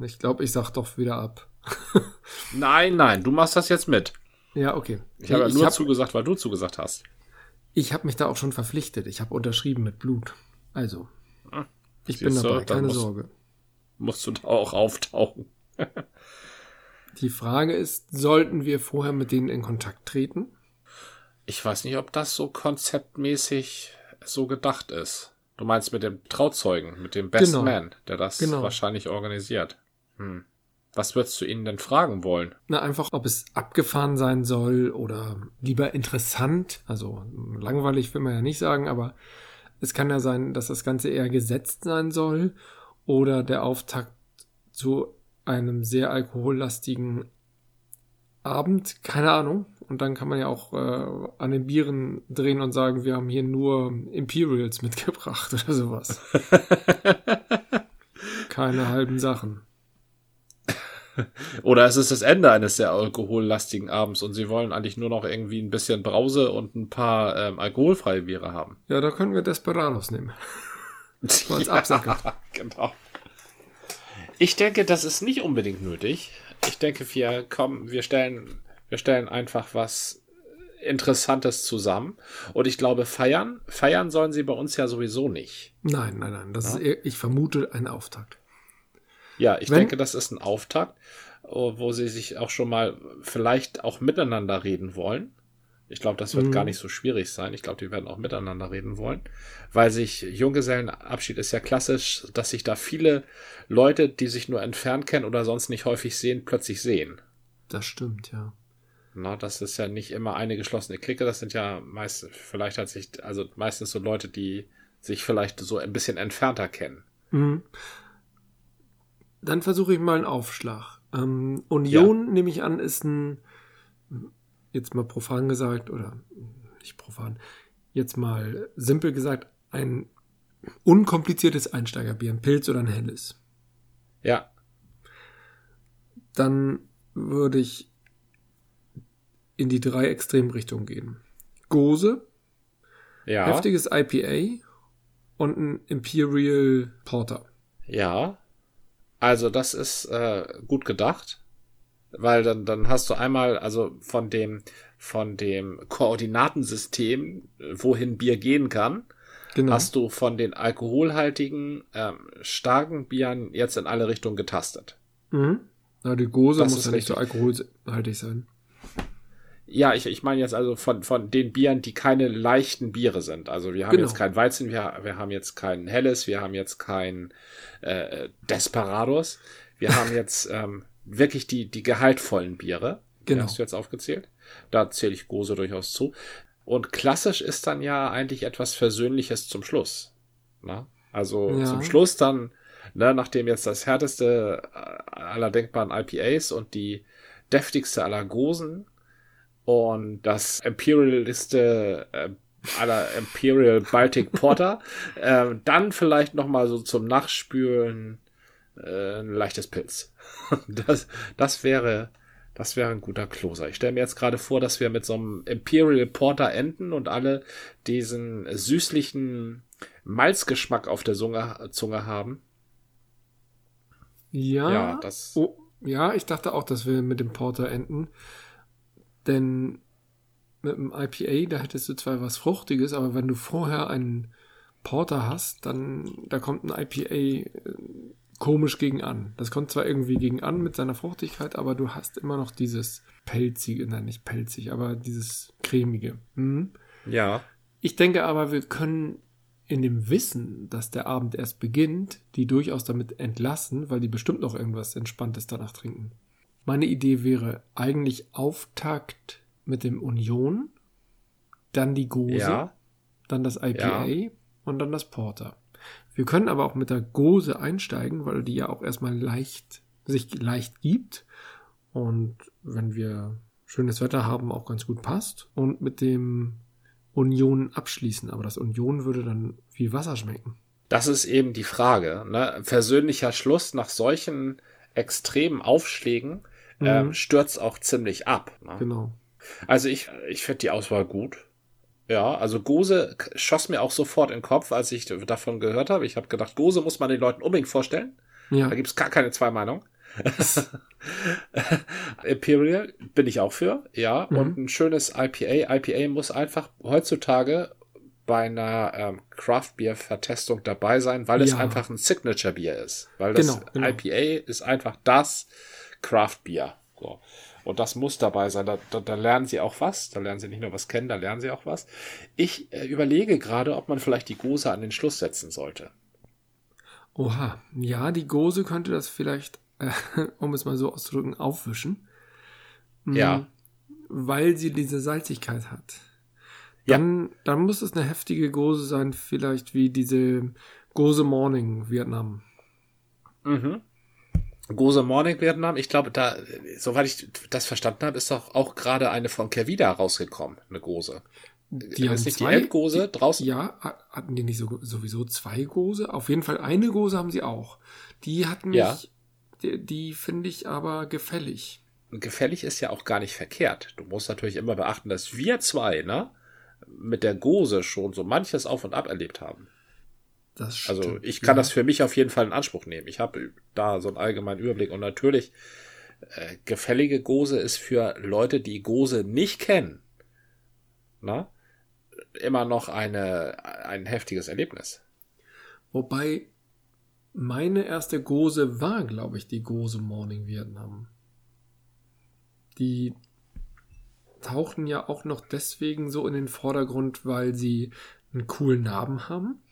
Ich glaube, ich sag doch wieder ab. nein, nein, du machst das jetzt mit. Ja, okay. Ich habe ja nur hab, zugesagt, weil du zugesagt hast. Ich habe mich da auch schon verpflichtet. Ich habe unterschrieben mit Blut. Also, hm, ich bin dabei, du, keine musst, Sorge. Musst du da auch auftauchen. Die Frage ist, sollten wir vorher mit denen in Kontakt treten? Ich weiß nicht, ob das so konzeptmäßig so gedacht ist. Du meinst mit dem Trauzeugen, mit dem Best genau. Man, der das genau. wahrscheinlich organisiert. Hm. Was würdest du ihnen denn fragen wollen? Na, einfach, ob es abgefahren sein soll oder lieber interessant. Also langweilig will man ja nicht sagen, aber es kann ja sein, dass das Ganze eher gesetzt sein soll oder der Auftakt zu einem sehr alkohollastigen Abend, keine Ahnung. Und dann kann man ja auch äh, an den Bieren drehen und sagen, wir haben hier nur Imperials mitgebracht oder sowas. keine halben Sachen. Oder es ist das Ende eines sehr alkohollastigen Abends und sie wollen eigentlich nur noch irgendwie ein bisschen Brause und ein paar ähm, alkoholfreie Biere haben. Ja, da können wir Desperados nehmen. Als Absacker. Ja, genau. Ich denke, das ist nicht unbedingt nötig. Ich denke, wir kommen, wir stellen, wir stellen einfach was Interessantes zusammen. Und ich glaube, feiern, feiern sollen sie bei uns ja sowieso nicht. Nein, nein, nein. Das ja? ist, eher, ich vermute, ein Auftakt. Ja, ich Wenn, denke, das ist ein Auftakt, wo sie sich auch schon mal vielleicht auch miteinander reden wollen. Ich glaube, das wird mhm. gar nicht so schwierig sein. Ich glaube, die werden auch miteinander reden wollen, weil sich Junggesellenabschied ist ja klassisch, dass sich da viele Leute, die sich nur entfernt kennen oder sonst nicht häufig sehen, plötzlich sehen. Das stimmt, ja. Na, das ist ja nicht immer eine geschlossene Clique, das sind ja meist, vielleicht hat sich, also meistens so Leute, die sich vielleicht so ein bisschen entfernter kennen. Mhm. Dann versuche ich mal einen Aufschlag. Ähm, Union, ja. nehme ich an, ist ein jetzt mal profan gesagt, oder nicht profan, jetzt mal simpel gesagt, ein unkompliziertes Einsteigerbier, ein Pilz oder ein helles. Ja. Dann würde ich in die drei Extremrichtungen gehen. Gose, ja. heftiges IPA und ein Imperial Porter. Ja. Also das ist äh, gut gedacht weil dann, dann hast du einmal, also von dem, von dem Koordinatensystem, wohin Bier gehen kann, genau. hast du von den alkoholhaltigen, ähm, starken Bieren jetzt in alle Richtungen getastet. Mhm. Na, die Gose das muss ja nicht so alkoholhaltig sein. Ja, ich, ich meine jetzt also von, von den Bieren, die keine leichten Biere sind. Also wir haben genau. jetzt kein Weizen, wir, wir haben jetzt kein Helles, wir haben jetzt kein äh, Desperados. Wir haben jetzt ähm, wirklich die, die gehaltvollen Biere. Genau. Die hast du jetzt aufgezählt. Da zähle ich Gose durchaus zu. Und klassisch ist dann ja eigentlich etwas Versöhnliches zum Schluss. Na? Also ja. zum Schluss dann, ne, nachdem jetzt das härteste äh, aller denkbaren IPAs und die deftigste aller Gosen und das Imperialiste äh, aller Imperial Baltic Porter, äh, dann vielleicht noch mal so zum Nachspülen äh, ein leichtes Pilz. das, das wäre, das wäre ein guter Closer. Ich stelle mir jetzt gerade vor, dass wir mit so einem Imperial Porter enden und alle diesen süßlichen Malzgeschmack auf der Zunge, Zunge haben. Ja, ja, das oh, ja, ich dachte auch, dass wir mit dem Porter enden. Denn mit dem IPA, da hättest du zwar was Fruchtiges, aber wenn du vorher einen Porter hast, dann da kommt ein IPA äh, komisch gegen an. Das kommt zwar irgendwie gegen an mit seiner Fruchtigkeit, aber du hast immer noch dieses pelzige, nein, nicht pelzig, aber dieses cremige. Mhm. Ja. Ich denke aber, wir können in dem Wissen, dass der Abend erst beginnt, die durchaus damit entlassen, weil die bestimmt noch irgendwas Entspanntes danach trinken. Meine Idee wäre eigentlich Auftakt mit dem Union, dann die Gose, ja. dann das IPA ja. und dann das Porter. Wir können aber auch mit der Gose einsteigen, weil die ja auch erstmal leicht, sich leicht gibt. Und wenn wir schönes Wetter haben, auch ganz gut passt. Und mit dem Union abschließen. Aber das Union würde dann wie Wasser schmecken. Das ist eben die Frage. Ne? Persönlicher Schluss nach solchen extremen Aufschlägen mhm. ähm, stürzt auch ziemlich ab. Ne? Genau. Also ich, ich finde die Auswahl gut. Ja, also Gose schoss mir auch sofort in den Kopf, als ich davon gehört habe. Ich habe gedacht, Gose muss man den Leuten unbedingt vorstellen. Ja. Da gibt's gar keine zwei Meinungen. Imperial bin ich auch für, ja. Mhm. Und ein schönes IPA. IPA muss einfach heutzutage bei einer ähm, Craft Beer Vertestung dabei sein, weil ja. es einfach ein Signature Bier ist. Weil das genau, genau. IPA ist einfach das Craft Bier. So. Und das muss dabei sein. Da, da, da lernen sie auch was. Da lernen sie nicht nur was kennen, da lernen sie auch was. Ich äh, überlege gerade, ob man vielleicht die Gose an den Schluss setzen sollte. Oha, ja, die Gose könnte das vielleicht, äh, um es mal so auszudrücken, aufwischen. Mhm, ja. Weil sie diese Salzigkeit hat. Dann, ja. dann muss es eine heftige Gose sein, vielleicht wie diese Gose Morning Vietnam. Mhm. Gose Morning Vietnam, ich glaube, da, soweit ich das verstanden habe, ist doch auch gerade eine von Kervida rausgekommen, eine Gose. Die haben nicht zwei, die Elbgose draußen? Ja, hatten die nicht so, sowieso zwei Gose? Auf jeden Fall eine Gose haben sie auch. Die hatten mich, ja. die, die finde ich aber gefällig. Gefällig ist ja auch gar nicht verkehrt. Du musst natürlich immer beachten, dass wir zwei, ne, mit der Gose schon so manches auf und ab erlebt haben. Also ich kann ja. das für mich auf jeden Fall in Anspruch nehmen. Ich habe da so einen allgemeinen Überblick und natürlich äh, gefällige Gose ist für Leute, die Gose nicht kennen, na, immer noch eine ein heftiges Erlebnis. Wobei meine erste Gose war, glaube ich, die Gose Morning Vietnam. Die tauchten ja auch noch deswegen so in den Vordergrund, weil sie einen coolen Namen haben.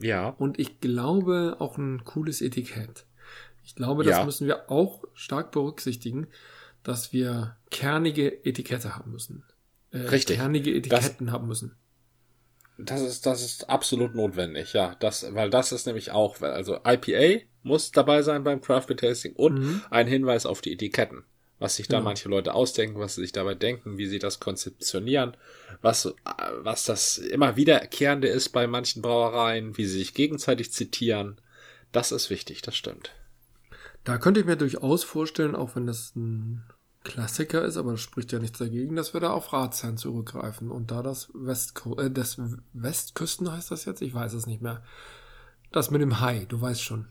Ja. Und ich glaube auch ein cooles Etikett. Ich glaube, das ja. müssen wir auch stark berücksichtigen, dass wir kernige Etikette haben müssen. Äh, Richtig. Kernige Etiketten das, haben müssen. Das ist, das ist absolut notwendig, ja. Das, weil das ist nämlich auch, also IPA muss dabei sein beim Craft Beer Tasting und mhm. ein Hinweis auf die Etiketten was sich da ja. manche Leute ausdenken, was sie sich dabei denken, wie sie das konzeptionieren, was, was das immer wiederkehrende ist bei manchen Brauereien, wie sie sich gegenseitig zitieren. Das ist wichtig, das stimmt. Da könnte ich mir durchaus vorstellen, auch wenn das ein Klassiker ist, aber das spricht ja nichts dagegen, dass wir da auf Ratsherrn zurückgreifen und da das Westkü äh, das Westküsten heißt das jetzt, ich weiß es nicht mehr. Das mit dem Hai, du weißt schon.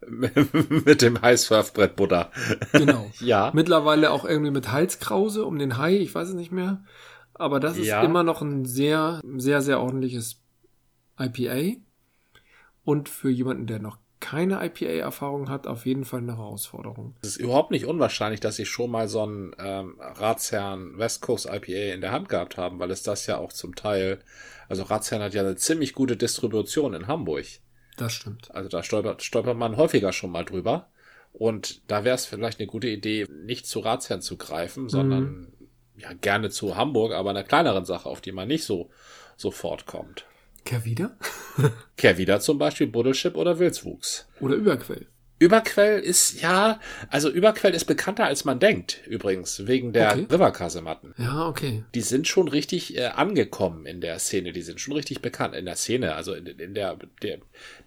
mit dem Heißsurfbrett Butter. Genau. ja. Mittlerweile auch irgendwie mit Halskrause um den Hai, ich weiß es nicht mehr. Aber das ist ja. immer noch ein sehr, sehr, sehr ordentliches IPA. Und für jemanden, der noch keine IPA-Erfahrung hat, auf jeden Fall eine Herausforderung. Es ist überhaupt nicht unwahrscheinlich, dass sie schon mal so einen ähm, Ratsherrn West Coast IPA in der Hand gehabt haben, weil es das ja auch zum Teil, also Ratsherrn hat ja eine ziemlich gute Distribution in Hamburg. Das stimmt. Also da stolpert, stolpert man häufiger schon mal drüber. Und da wäre es vielleicht eine gute Idee, nicht zu Ratsherren zu greifen, sondern mhm. ja gerne zu Hamburg, aber einer kleineren Sache, auf die man nicht so sofort kommt. Kehrwieder? Kehrwieder zum Beispiel, Buddelschip oder Wilswuchs. Oder Überquell. Überquell ist, ja, also Überquell ist bekannter als man denkt, übrigens, wegen der okay. Riverkasematten. Ja, okay. Die sind schon richtig äh, angekommen in der Szene, die sind schon richtig bekannt in der Szene, also in, in der, der,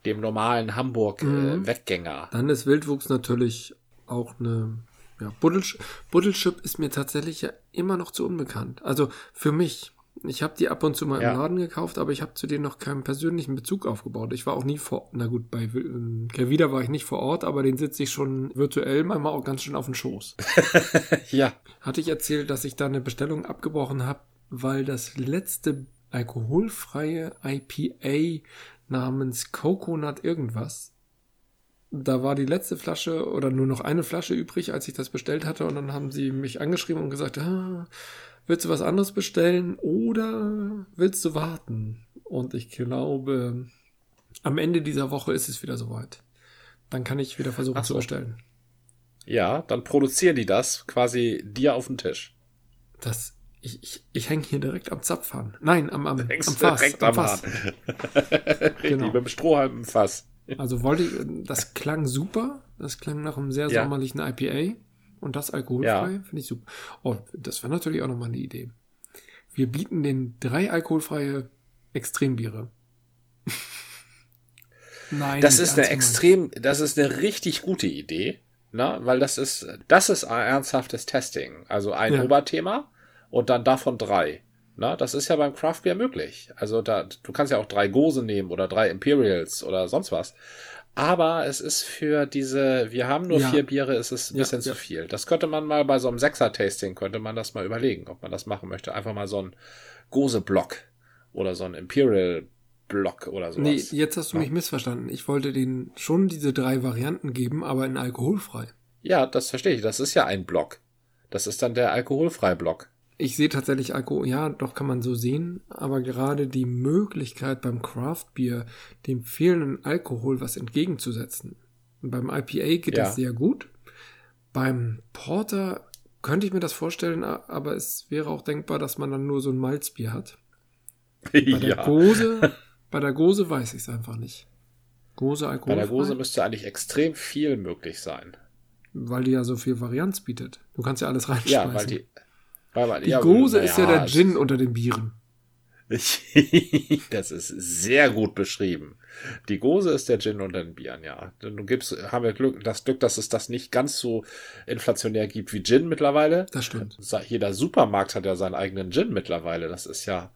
dem normalen Hamburg-Weggänger. Äh, Dann ist Wildwuchs natürlich auch eine, ja, Buddelsch Buddelschip ist mir tatsächlich ja immer noch zu unbekannt. Also für mich, ich habe die ab und zu mal ja. im Laden gekauft, aber ich habe zu denen noch keinen persönlichen Bezug aufgebaut. Ich war auch nie vor, na gut, bei ähm, Kervida war ich nicht vor Ort, aber den sitze ich schon virtuell manchmal auch ganz schön auf den Schoß. ja. Hatte ich erzählt, dass ich da eine Bestellung abgebrochen habe, weil das letzte alkoholfreie IPA namens Coconut irgendwas da war die letzte Flasche oder nur noch eine Flasche übrig, als ich das bestellt hatte. Und dann haben sie mich angeschrieben und gesagt, ah, willst du was anderes bestellen oder willst du warten? Und ich glaube, am Ende dieser Woche ist es wieder soweit. Dann kann ich wieder versuchen so. zu bestellen. Ja, dann produzieren die das quasi dir auf den Tisch. Das, ich, ich, ich hänge hier direkt am Zapfhahn. Nein, am, am, am Fass. Direkt am, am Fass. genau. Mit dem Strohhalm im Fass. Also wollte ich, das klang super. Das klang nach einem sehr ja. sommerlichen IPA. Und das alkoholfrei ja. finde ich super. Oh, das wäre natürlich auch nochmal eine Idee. Wir bieten den drei alkoholfreie Extrembiere. Nein, Das ist eine extrem, das ist eine richtig gute Idee, ne? weil das ist, das ist ein ernsthaftes Testing. Also ein Ja. Oberthema und dann davon drei. Na, das ist ja beim Craft Beer möglich. Also da, du kannst ja auch drei Gose nehmen oder drei Imperials oder sonst was. Aber es ist für diese, wir haben nur Ja. vier Biere, ist es ein Ja, bisschen ja. zu viel. Das könnte man mal bei so einem Sechser-Tasting, könnte man das mal überlegen, ob man das machen möchte. Einfach mal so ein Gose-Block oder so ein Imperial-Block oder sowas. Nee, jetzt hast du mich missverstanden. Ich wollte denen schon diese drei Varianten geben, aber in alkoholfrei. Ja, das verstehe ich. Das ist ja ein Block. Das ist dann der alkoholfreie Block. Ich sehe tatsächlich Alkohol, ja, doch kann man so sehen, aber gerade die Möglichkeit beim Craft Beer dem fehlenden Alkohol was entgegenzusetzen. Beim IPA geht Ja. das sehr gut. Beim Porter könnte ich mir das vorstellen, aber es wäre auch denkbar, dass man dann nur so ein Malzbier hat. Bei der Gose, bei der Gose weiß ich es einfach nicht. Gose Bei alkoholfrei, der Gose müsste eigentlich extrem viel möglich sein. weil die ja so viel Varianz bietet. Du kannst ja alles Ja, reinschmeißen. weil die. Die ja, Gose ist ja der es- Gin unter den Bieren. das ist sehr gut beschrieben. Die Gose ist der Gin unter den Bieren, ja. Du gibst, haben wir Glück, das Glück, dass es das nicht ganz so inflationär gibt wie Gin mittlerweile. Das stimmt. Jeder Supermarkt hat ja seinen eigenen Gin mittlerweile. Das ist ja,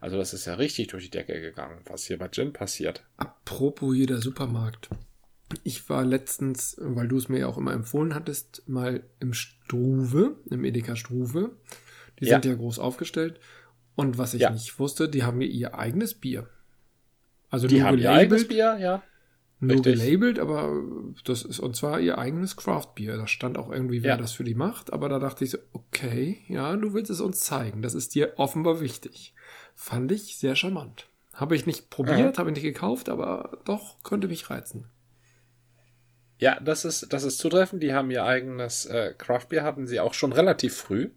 also das ist ja richtig durch die Decke gegangen, was hier bei Gin passiert. Apropos jeder Supermarkt. Ich war letztens, weil du es mir ja auch immer empfohlen hattest, mal im Struve, im Edeka Struve. Die Ja. sind ja groß aufgestellt. Und was ich Ja. nicht wusste, die haben ja ihr eigenes Bier. Also Die nur haben ihr eigenes gelabelt, Bier, ja. nur richtig. gelabelt, aber das ist und zwar ihr eigenes Craft Bier. Da stand auch irgendwie, wer Ja. das für die macht, aber da dachte ich so, okay, ja, du willst es uns zeigen. Das ist dir offenbar wichtig. Fand ich sehr charmant. Habe ich nicht probiert, habe ich nicht gekauft, aber doch könnte mich reizen. Ja, das ist, das ist zutreffend. Die haben ihr eigenes äh, Craftbier, hatten sie auch schon relativ früh.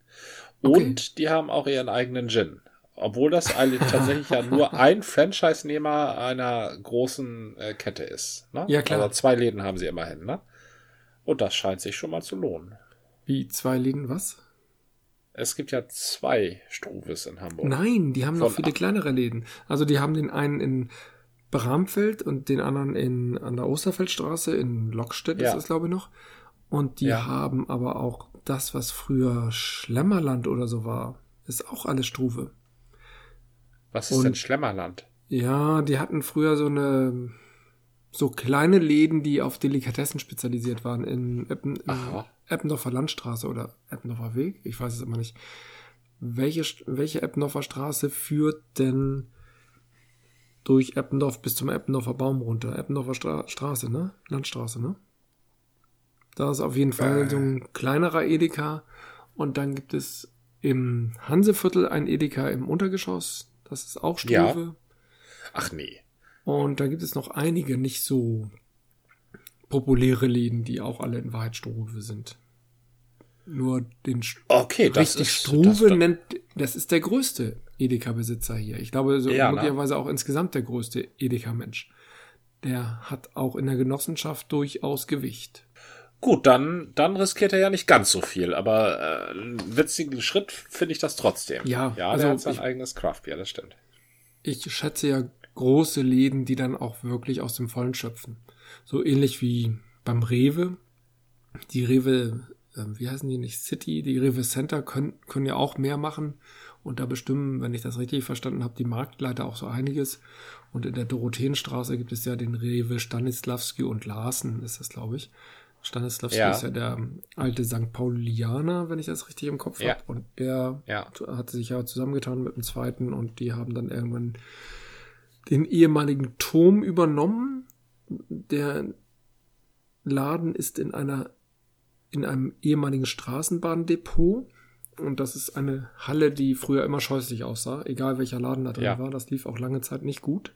Okay. Und die haben auch ihren eigenen Gin. Obwohl das eigentlich tatsächlich ja nur ein Franchise-Nehmer einer großen äh, Kette ist. Ne? Ja, klar. Also zwei Läden haben sie immerhin, ne? Und das scheint sich schon mal zu lohnen. Wie zwei Läden was? Es gibt ja zwei Struves in Hamburg. Nein, die haben noch viele kleinere Läden. Also die haben den einen in Bramfeld und den anderen in, an der Osterfeldstraße in Lockstedt Ja. ist es, glaube ich, noch. Und die Ja. haben aber auch das, was früher Schlemmerland oder so war, ist auch alles Struve. Was ist Und- denn Schlemmerland? Ja, die hatten früher so eine so kleine Läden, die auf Delikatessen spezialisiert waren in, Eppen. Eppendorfer Landstraße oder Eppendorfer Weg, ich weiß es immer nicht. Welche, welche Eppendorfer Straße führt denn durch Eppendorf bis zum Eppendorfer Baum runter? Eppendorfer Stra Straße, ne? Landstraße, ne? Da ist auf jeden Fall Äh. so ein kleinerer Edeka und dann gibt es im Hanseviertel ein Edeka im Untergeschoss. Das ist auch Struve. Ja. Ach nee. Und da gibt es noch einige nicht so populäre Läden, die auch alle in Wahrheit Struve sind. Nur den St- Okay, das richtig ist Struve das, nennt, das ist der größte Edeka-Besitzer hier. Ich glaube, so Ja, ne? möglicherweise auch insgesamt der größte Edeka-Mensch. Der hat auch in der Genossenschaft durchaus Gewicht. Gut, dann, dann riskiert er ja nicht ganz so viel, aber äh, witzigen Schritt finde ich das trotzdem. Ja, ja also der hat sein ich- eigenes Craftbier, das stimmt. Ich schätze ja große Läden, die dann auch wirklich aus dem Vollen schöpfen. So ähnlich wie beim Rewe. Die Rewe, äh, wie heißen die nicht, City, die Rewe Center können, können ja auch mehr machen. Und da bestimmen, wenn ich das richtig verstanden habe, die Marktleiter auch so einiges. Und in der Dorotheenstraße gibt es ja den Rewe Stanislavski und Larsen, ist das, glaube ich. Stanislavski Ja. ist ja der alte St. Paulianer, wenn ich das richtig im Kopf Ja. habe. Und der Ja. hat sich ja zusammengetan mit dem zweiten und die haben dann irgendwann den ehemaligen Turm übernommen. Der Laden ist in einer in einem ehemaligen Straßenbahndepot und das ist eine Halle, die früher immer scheußlich aussah, egal welcher Laden da drin Ja. war. Das lief auch lange Zeit nicht gut.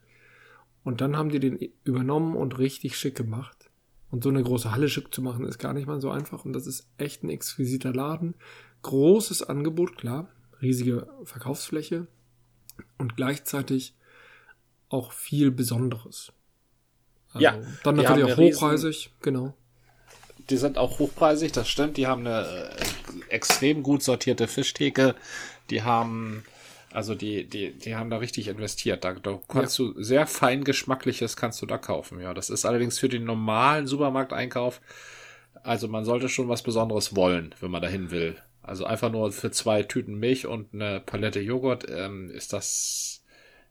Und dann haben die den übernommen und richtig schick gemacht. Und so eine große Halle schick zu machen, ist gar nicht mal so einfach. Und das ist echt ein exquisiter Laden. Großes Angebot, klar. Riesige Verkaufsfläche. Und gleichzeitig auch viel Besonderes. Also, Ja, Dann natürlich auch riesen- hochpreisig, genau. Die sind auch hochpreisig, das stimmt. Die haben eine äh, extrem gut sortierte Fischtheke. Die haben Also die, die, die haben da richtig investiert. Da, da kannst ja. du sehr fein geschmackliches kannst du da kaufen. Ja, das ist allerdings für den normalen Supermarkteinkauf. Also man sollte schon was Besonderes wollen, wenn man dahin will. Also einfach nur für zwei Tüten Milch und eine Palette Joghurt ähm, ist das,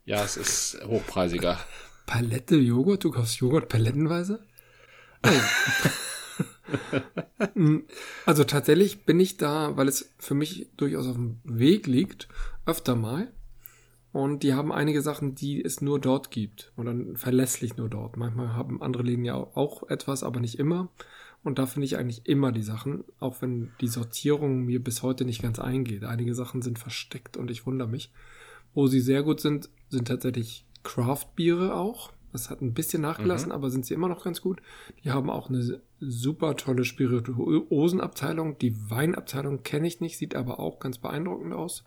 ja, es ist hochpreisiger. Palette Joghurt? Du kaufst Joghurt palettenweise? also tatsächlich bin ich da, weil es für mich durchaus auf dem Weg liegt, öfter mal. Und die haben einige Sachen, die es nur dort gibt. Und dann verlässlich nur dort. Manchmal haben andere Läden ja auch etwas, aber nicht immer. Und da finde ich eigentlich immer die Sachen, auch wenn die Sortierung mir bis heute nicht ganz eingeht. Einige Sachen sind versteckt und ich wundere mich. Wo sie sehr gut sind, sind tatsächlich Craft-Biere auch. Das hat ein bisschen nachgelassen, mhm. aber sind sie immer noch ganz gut. Die haben auch eine super tolle Spirituosenabteilung. Die Weinabteilung kenne ich nicht, sieht aber auch ganz beeindruckend aus.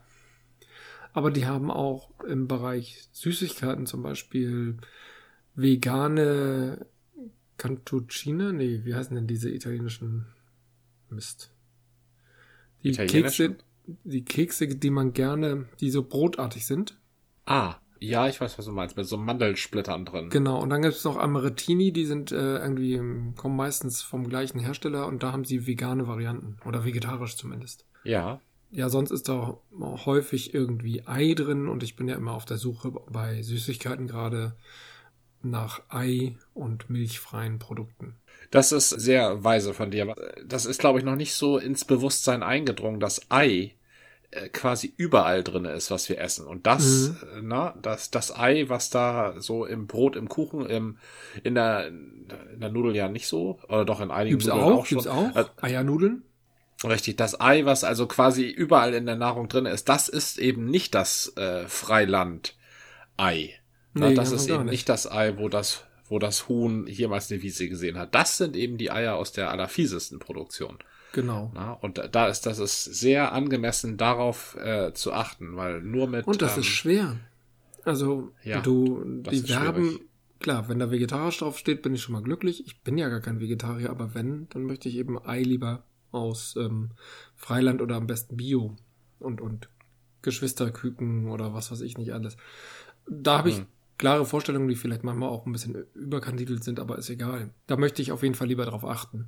Aber die haben auch im Bereich Süßigkeiten zum Beispiel vegane Cantuccine. Nee, wie heißen denn diese italienischen Mist? Die Kekse, die Kekse, die man gerne, die so brotartig sind. Ah. Ja, ich weiß, was du meinst, mit so Mandelsplittern drin. Genau, und dann gibt es noch Amarettini, die sind äh, irgendwie, kommen meistens vom gleichen Hersteller und da haben sie vegane Varianten. Oder vegetarisch zumindest. Ja. Ja, sonst ist da häufig irgendwie Ei drin und ich bin ja immer auf der Suche bei Süßigkeiten gerade nach Ei und milchfreien Produkten. Das ist sehr weise von dir. Das ist, glaube ich, noch nicht so ins Bewusstsein eingedrungen, dass Ei quasi überall drin ist, was wir essen. Und das, mhm. Äh, na, das, das Ei, was da so im Brot, im Kuchen, im, in der, in der Nudel ja nicht so, oder doch in einigen Gibt's Nudeln auch, auch schon. Gibt's auch? Äh, Eiernudeln? Richtig, das Ei, was also quasi überall in der Nahrung drin ist, das ist eben nicht das äh, Freiland-Ei. Nee, das ist eben nicht. nicht das Ei, wo das, wo das Huhn jemals eine Wiese gesehen hat. Das sind eben die Eier aus der allerfiesesten Produktion. Genau. Na, und da ist das ist sehr angemessen, darauf äh, zu achten, weil nur mit. Und das ähm, ist schwer. Also ja, du, die werben, schwierig. klar, wenn da vegetarisch drauf steht, bin ich schon mal glücklich. Ich bin ja gar kein Vegetarier, aber wenn, dann möchte ich eben Ei lieber aus ähm, Freiland oder am besten Bio und und Geschwisterküken oder was weiß ich nicht alles. Da habe ich hm. klare Vorstellungen, die vielleicht manchmal auch ein bisschen überkandidelt sind, aber ist egal. Da möchte ich auf jeden Fall lieber drauf achten.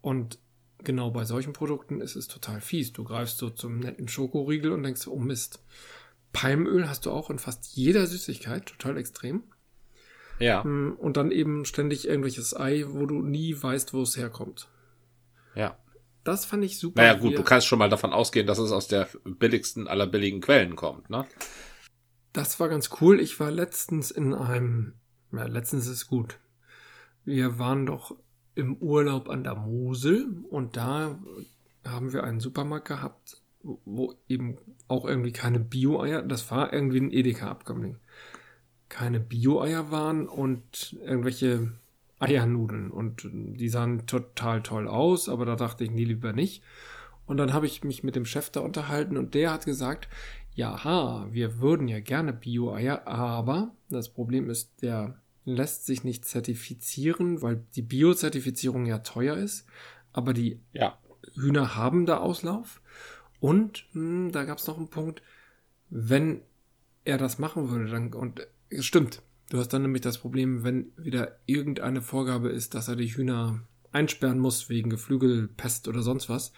Und genau bei solchen Produkten ist es total fies. Du greifst so zum netten Schokoriegel und denkst, oh Mist. Palmöl hast du auch in fast jeder Süßigkeit, total extrem. Ja. Mm, und dann eben ständig irgendwelches Ei, wo du nie weißt, wo es herkommt. Ja. Das fand ich super. Naja, gut, du kannst schon mal davon ausgehen, dass es aus der billigsten aller billigen Quellen kommt, ne? Das war ganz cool. Ich war letztens in einem, ja, letztens ist gut. Wir waren doch im Urlaub an der Mosel und da haben wir einen Supermarkt gehabt, wo eben auch irgendwie keine Bio-Eier, das war irgendwie ein Edeka-Abkömmling, keine Bio-Eier waren und irgendwelche Eiernudeln und die sahen total toll aus, aber da dachte ich nie lieber nicht. Und dann habe ich mich mit dem Chef da unterhalten und der hat gesagt, ja, wir würden ja gerne Bio-Eier, aber das Problem ist, der lässt sich nicht zertifizieren, weil die Bio-Zertifizierung ja teuer ist. Aber die ja. Hühner haben da Auslauf. Und mh, hm, da gab es noch einen Punkt, wenn er das machen würde, dann, und es stimmt, du hast dann nämlich das Problem, wenn wieder irgendeine Vorgabe ist, dass er die Hühner einsperren muss wegen Geflügelpest oder sonst was,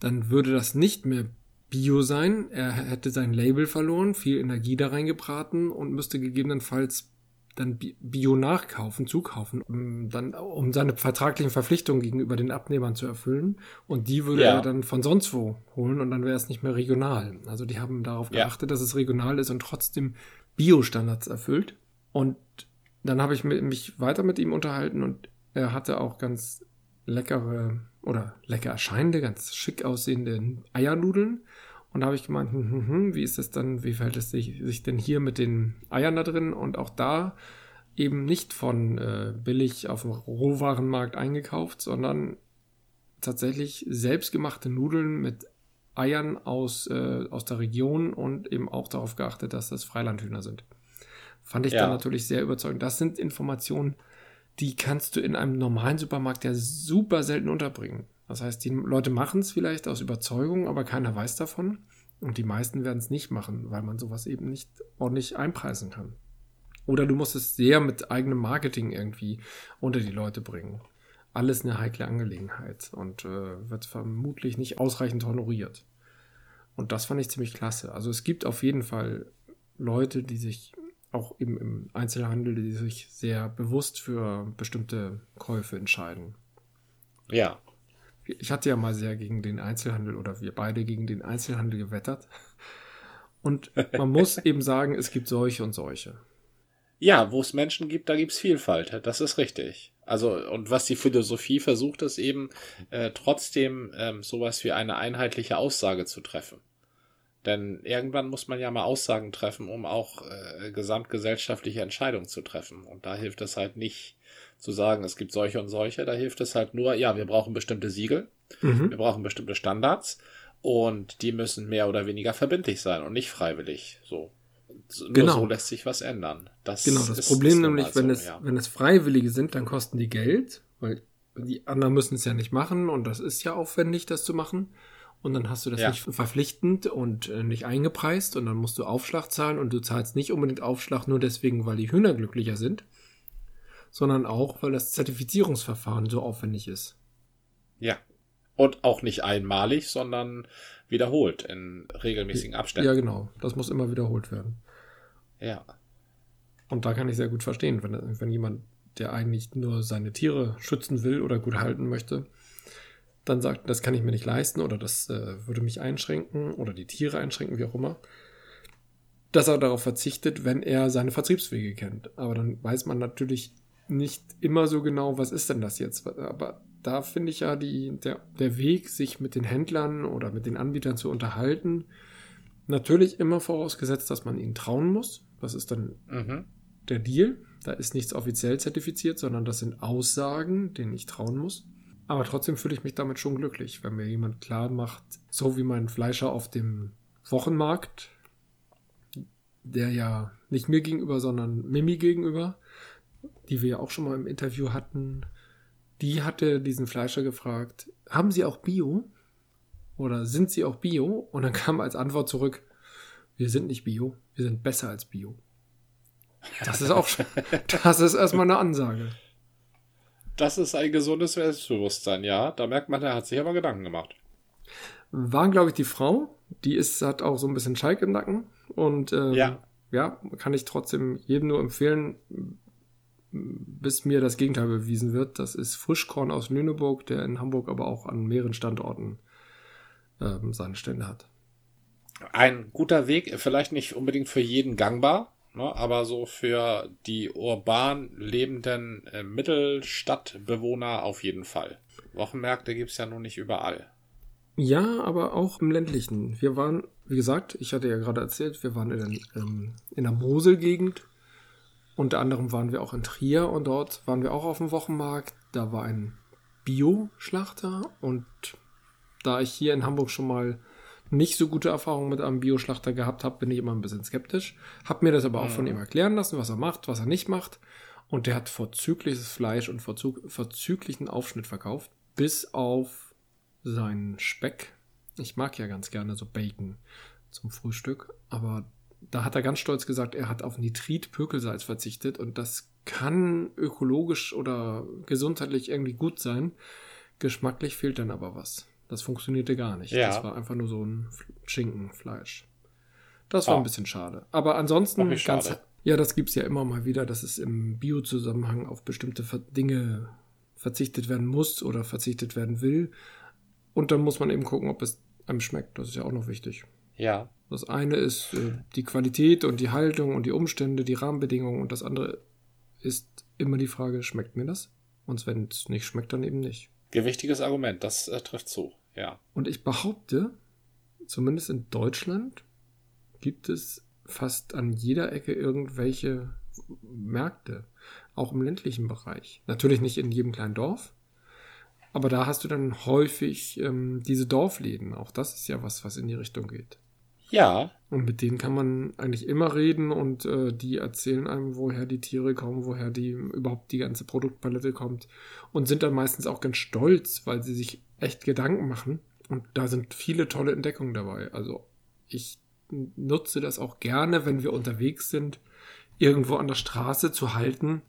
dann würde das nicht mehr Bio sein. Er hätte sein Label verloren, viel Energie da reingebraten und müsste gegebenenfalls dann Bio nachkaufen, zukaufen, um dann um seine vertraglichen Verpflichtungen gegenüber den Abnehmern zu erfüllen. Und die würde ja. er dann von sonst wo holen und dann wäre es nicht mehr regional. Also die haben darauf ja. geachtet, dass es regional ist und trotzdem Bio-Standards erfüllt. Und dann habe ich mich weiter mit ihm unterhalten und er hatte auch ganz leckere oder lecker erscheinende, ganz schick aussehende Eiernudeln und da habe ich gemeint, hm, hm, hm, wie ist das dann, wie verhält es sich, sich denn hier mit den Eiern da drin? Und auch da eben nicht von äh, billig auf dem Rohwarenmarkt eingekauft, sondern tatsächlich selbstgemachte Nudeln mit Eiern aus, äh, aus der Region und eben auch darauf geachtet, dass das Freilandhühner sind. Fand ich ja. dann natürlich sehr überzeugend. Das sind Informationen, die kannst du in einem normalen Supermarkt ja super selten unterbringen. Das heißt, die Leute machen es vielleicht aus Überzeugung, aber keiner weiß davon. Und die meisten werden es nicht machen, weil man sowas eben nicht ordentlich einpreisen kann. Oder du musst es sehr mit eigenem Marketing irgendwie unter die Leute bringen. Alles eine heikle Angelegenheit und äh, wird vermutlich nicht ausreichend honoriert. Und das fand ich ziemlich klasse. Also es gibt auf jeden Fall Leute, die sich auch eben im Einzelhandel, die sich sehr bewusst für bestimmte Käufe entscheiden. Ja. Ich hatte ja mal sehr gegen den Einzelhandel oder wir beide gegen den Einzelhandel gewettert. Und man muss eben sagen, es gibt solche und solche. Ja, wo es Menschen gibt, da gibt's Vielfalt. Das ist richtig. Also, und was die Philosophie versucht, ist eben äh, trotzdem ähm, sowas wie eine einheitliche Aussage zu treffen. Denn irgendwann muss man ja mal Aussagen treffen, um auch äh, gesamtgesellschaftliche Entscheidungen zu treffen. Und da hilft es halt nicht zu sagen, es gibt solche und solche. Da hilft es halt nur, ja, wir brauchen bestimmte Siegel, mhm. wir brauchen bestimmte Standards und die müssen mehr oder weniger verbindlich sein und nicht freiwillig. So. Nur genau. so lässt sich was ändern. Das genau, das Problem nämlich, wenn, so, es, ja. wenn es Freiwillige sind, dann kosten die Geld, weil die anderen müssen es ja nicht machen und das ist ja aufwendig, das zu machen. Und dann hast du das ja. nicht verpflichtend und äh, nicht eingepreist und dann musst du Aufschlag zahlen und du zahlst nicht unbedingt Aufschlag nur deswegen, weil die Hühner glücklicher sind, sondern auch, weil das Zertifizierungsverfahren so aufwendig ist. Ja. Und auch nicht einmalig, sondern wiederholt in regelmäßigen Abständen. Ja, genau. Das muss immer wiederholt werden. Ja. Und da kann ich sehr gut verstehen, wenn, wenn jemand, der eigentlich nur seine Tiere schützen will oder gut halten möchte, dann sagt, das kann ich mir nicht leisten oder das äh, würde mich einschränken oder die Tiere einschränken, wie auch immer, dass er darauf verzichtet, wenn er seine Vertriebswege kennt. Aber dann weiß man natürlich nicht immer so genau, was ist denn das jetzt. Aber da finde ich ja die, der, der Weg, sich mit den Händlern oder mit den Anbietern zu unterhalten, natürlich immer vorausgesetzt, dass man ihnen trauen muss. Das ist dann mhm. der Deal. Da ist nichts offiziell zertifiziert, sondern das sind Aussagen, denen ich trauen muss. Aber trotzdem fühle ich mich damit schon glücklich, wenn mir jemand klar macht, so wie mein Fleischer auf dem Wochenmarkt, der ja nicht mir gegenüber, sondern Mimi gegenüber, die wir ja auch schon mal im Interview hatten, die hatte diesen Fleischer gefragt, haben Sie auch Bio? Oder sind Sie auch Bio? Und dann kam als Antwort zurück, wir sind nicht Bio, wir sind besser als Bio. Das ist auch schon, das ist erstmal eine Ansage. Das ist ein gesundes Selbstbewusstsein, ja. Da merkt man, er hat sich aber Gedanken gemacht. War, glaube ich, die Frau. Die ist, hat auch so ein bisschen Schalk im Nacken. Und ähm, ja. ja, kann ich trotzdem jedem nur empfehlen, bis mir das Gegenteil bewiesen wird. Das ist Frischkorn aus Lüneburg, der in Hamburg aber auch an mehreren Standorten ähm, seine Stände hat. Ein guter Weg, vielleicht nicht unbedingt für jeden gangbar, Ne? Aber so für die urban lebenden äh, Mittelstadtbewohner auf jeden Fall. Wochenmärkte gibt's ja nun nicht überall. Ja, aber auch im ländlichen. Wir waren, wie gesagt, ich hatte ja gerade erzählt, wir waren in, ähm, in der Moselgegend. Unter anderem waren wir auch in Trier und dort waren wir auch auf dem Wochenmarkt. Da war ein Bio-Schlachter und da ich hier in Hamburg schon mal nicht so gute Erfahrungen mit einem Bioschlachter gehabt habe, bin ich immer ein bisschen skeptisch. Hab mir das aber auch von ihm erklären lassen, was er macht, was er nicht macht. Und der hat vorzügliches Fleisch und vorzug, vorzüglichen Aufschnitt verkauft, bis auf seinen Speck. Ich mag ja ganz gerne so Bacon zum Frühstück, aber da hat er ganz stolz gesagt, er hat auf Nitrit-Pökelsalz verzichtet und das kann ökologisch oder gesundheitlich irgendwie gut sein. Geschmacklich fehlt dann aber was. Das funktionierte gar nicht. Ja. Das war einfach nur so ein Schinkenfleisch. Das war oh. ein bisschen schade. Aber ansonsten ganz. Schade. Ja, das gibt's ja immer mal wieder, dass es im Bio-Zusammenhang auf bestimmte Dinge verzichtet werden muss oder verzichtet werden will. Und dann muss man eben gucken, ob es einem schmeckt. Das ist ja auch noch wichtig. Ja. Das eine ist äh, die Qualität und die Haltung und die Umstände, die Rahmenbedingungen und das andere ist immer die Frage, schmeckt mir das? Und wenn es nicht schmeckt, dann eben nicht. Gewichtiges Argument, das äh, trifft zu, ja. Und ich behaupte, zumindest in Deutschland gibt es fast an jeder Ecke irgendwelche Märkte, auch im ländlichen Bereich. Natürlich nicht in jedem kleinen Dorf, aber da hast du dann häufig ähm, diese Dorfläden. Auch das ist ja was, was in die Richtung geht. Ja. Und mit denen kann man eigentlich immer reden und äh, die erzählen einem, woher die Tiere kommen, woher die überhaupt die ganze Produktpalette kommt und sind dann meistens auch ganz stolz, weil sie sich echt Gedanken machen. Und da sind viele tolle Entdeckungen dabei. Also ich nutze das auch gerne, wenn wir unterwegs sind, irgendwo an der Straße zu halten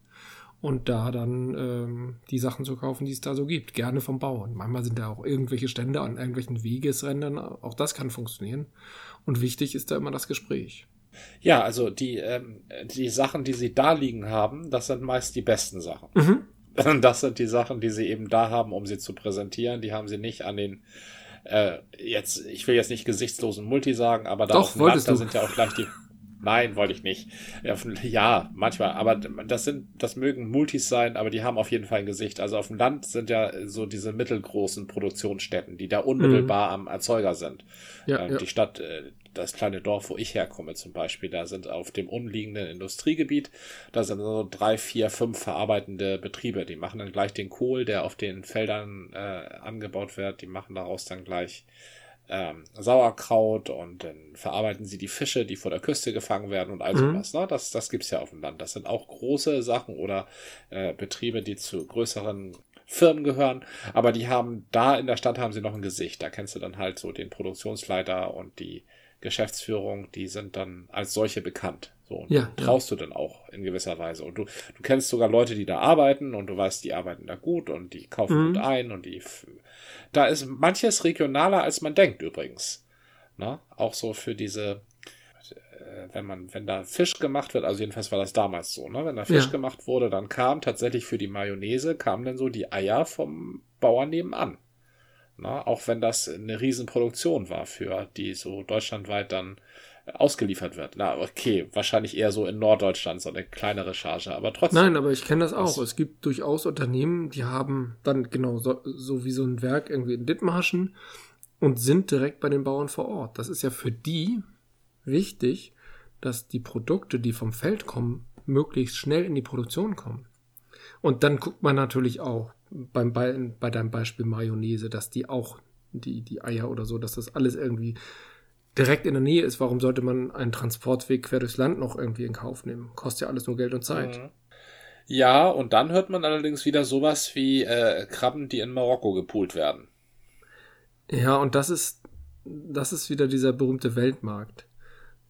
und da dann ähm, die Sachen zu kaufen, die es da so gibt. Gerne vom Bauern. Manchmal sind da auch irgendwelche Stände an irgendwelchen Wegesrändern. Auch das kann funktionieren. Und wichtig ist da immer das Gespräch. Ja, also die, ähm, die Sachen, die sie da liegen haben, das sind meist die besten Sachen. Mhm. Das sind die Sachen, die sie eben da haben, um sie zu präsentieren. Die haben sie nicht an den äh, jetzt, ich will jetzt nicht gesichtslosen Multi sagen, aber da Doch, auf dem Land, da sind ja auch gleich die. Nein, wollte ich nicht. Ja, manchmal, aber das sind, das mögen Multis sein, aber die haben auf jeden Fall ein Gesicht. Also auf dem Land sind ja so diese mittelgroßen Produktionsstätten, die da unmittelbar mhm. am Erzeuger sind. Ja, ähm, ja. Die Stadt, äh, das kleine Dorf, wo ich herkomme zum Beispiel, da sind auf dem umliegenden Industriegebiet, da sind so drei, vier, fünf verarbeitende Betriebe. Die machen dann gleich den Kohl, der auf den Feldern äh, angebaut wird. Die machen daraus dann gleich ähm, Sauerkraut und dann verarbeiten sie die Fische, die vor der Küste gefangen werden und all mhm. sowas. Ne? Das, das gibt's ja auf dem Land. Das sind auch große Sachen oder äh, Betriebe, die zu größeren Firmen gehören, aber die haben da in der Stadt haben sie noch ein Gesicht. Da kennst du dann halt so den Produktionsleiter und die Geschäftsführung, die sind dann als solche bekannt. So, und ja, traust ja. du dann auch in gewisser Weise. Und du, du kennst sogar Leute, die da arbeiten und du weißt, die arbeiten da gut und die kaufen mhm. gut ein und die da ist manches regionaler, als man denkt übrigens. Na, auch so für diese, äh, wenn man, wenn da Fisch gemacht wird, also jedenfalls war das damals so, ne? Wenn da Fisch ja. gemacht wurde, dann kam tatsächlich für die Mayonnaise, kamen dann so die Eier vom Bauern nebenan. Na, auch wenn das eine Riesenproduktion war für die so deutschlandweit dann ausgeliefert wird. Na, okay, wahrscheinlich eher so in Norddeutschland, so eine kleinere Charge, aber trotzdem. Nein, aber ich kenne das auch. Es gibt durchaus Unternehmen, die haben dann genau so, so wie so ein Werk irgendwie in Dithmarschen und sind direkt bei den Bauern vor Ort. Das ist ja für die wichtig, dass die Produkte, die vom Feld kommen, möglichst schnell in die Produktion kommen. Und dann guckt man natürlich auch beim, bei, bei deinem Beispiel Mayonnaise, dass die auch die, die Eier oder so, dass das alles irgendwie direkt in der Nähe ist, warum sollte man einen Transportweg quer durchs Land noch irgendwie in Kauf nehmen? Kostet ja alles nur Geld und Zeit. Mhm. Ja, und dann hört man allerdings wieder sowas wie äh, Krabben, die in Marokko gepoolt werden. Ja, und das ist, das ist wieder dieser berühmte Weltmarkt.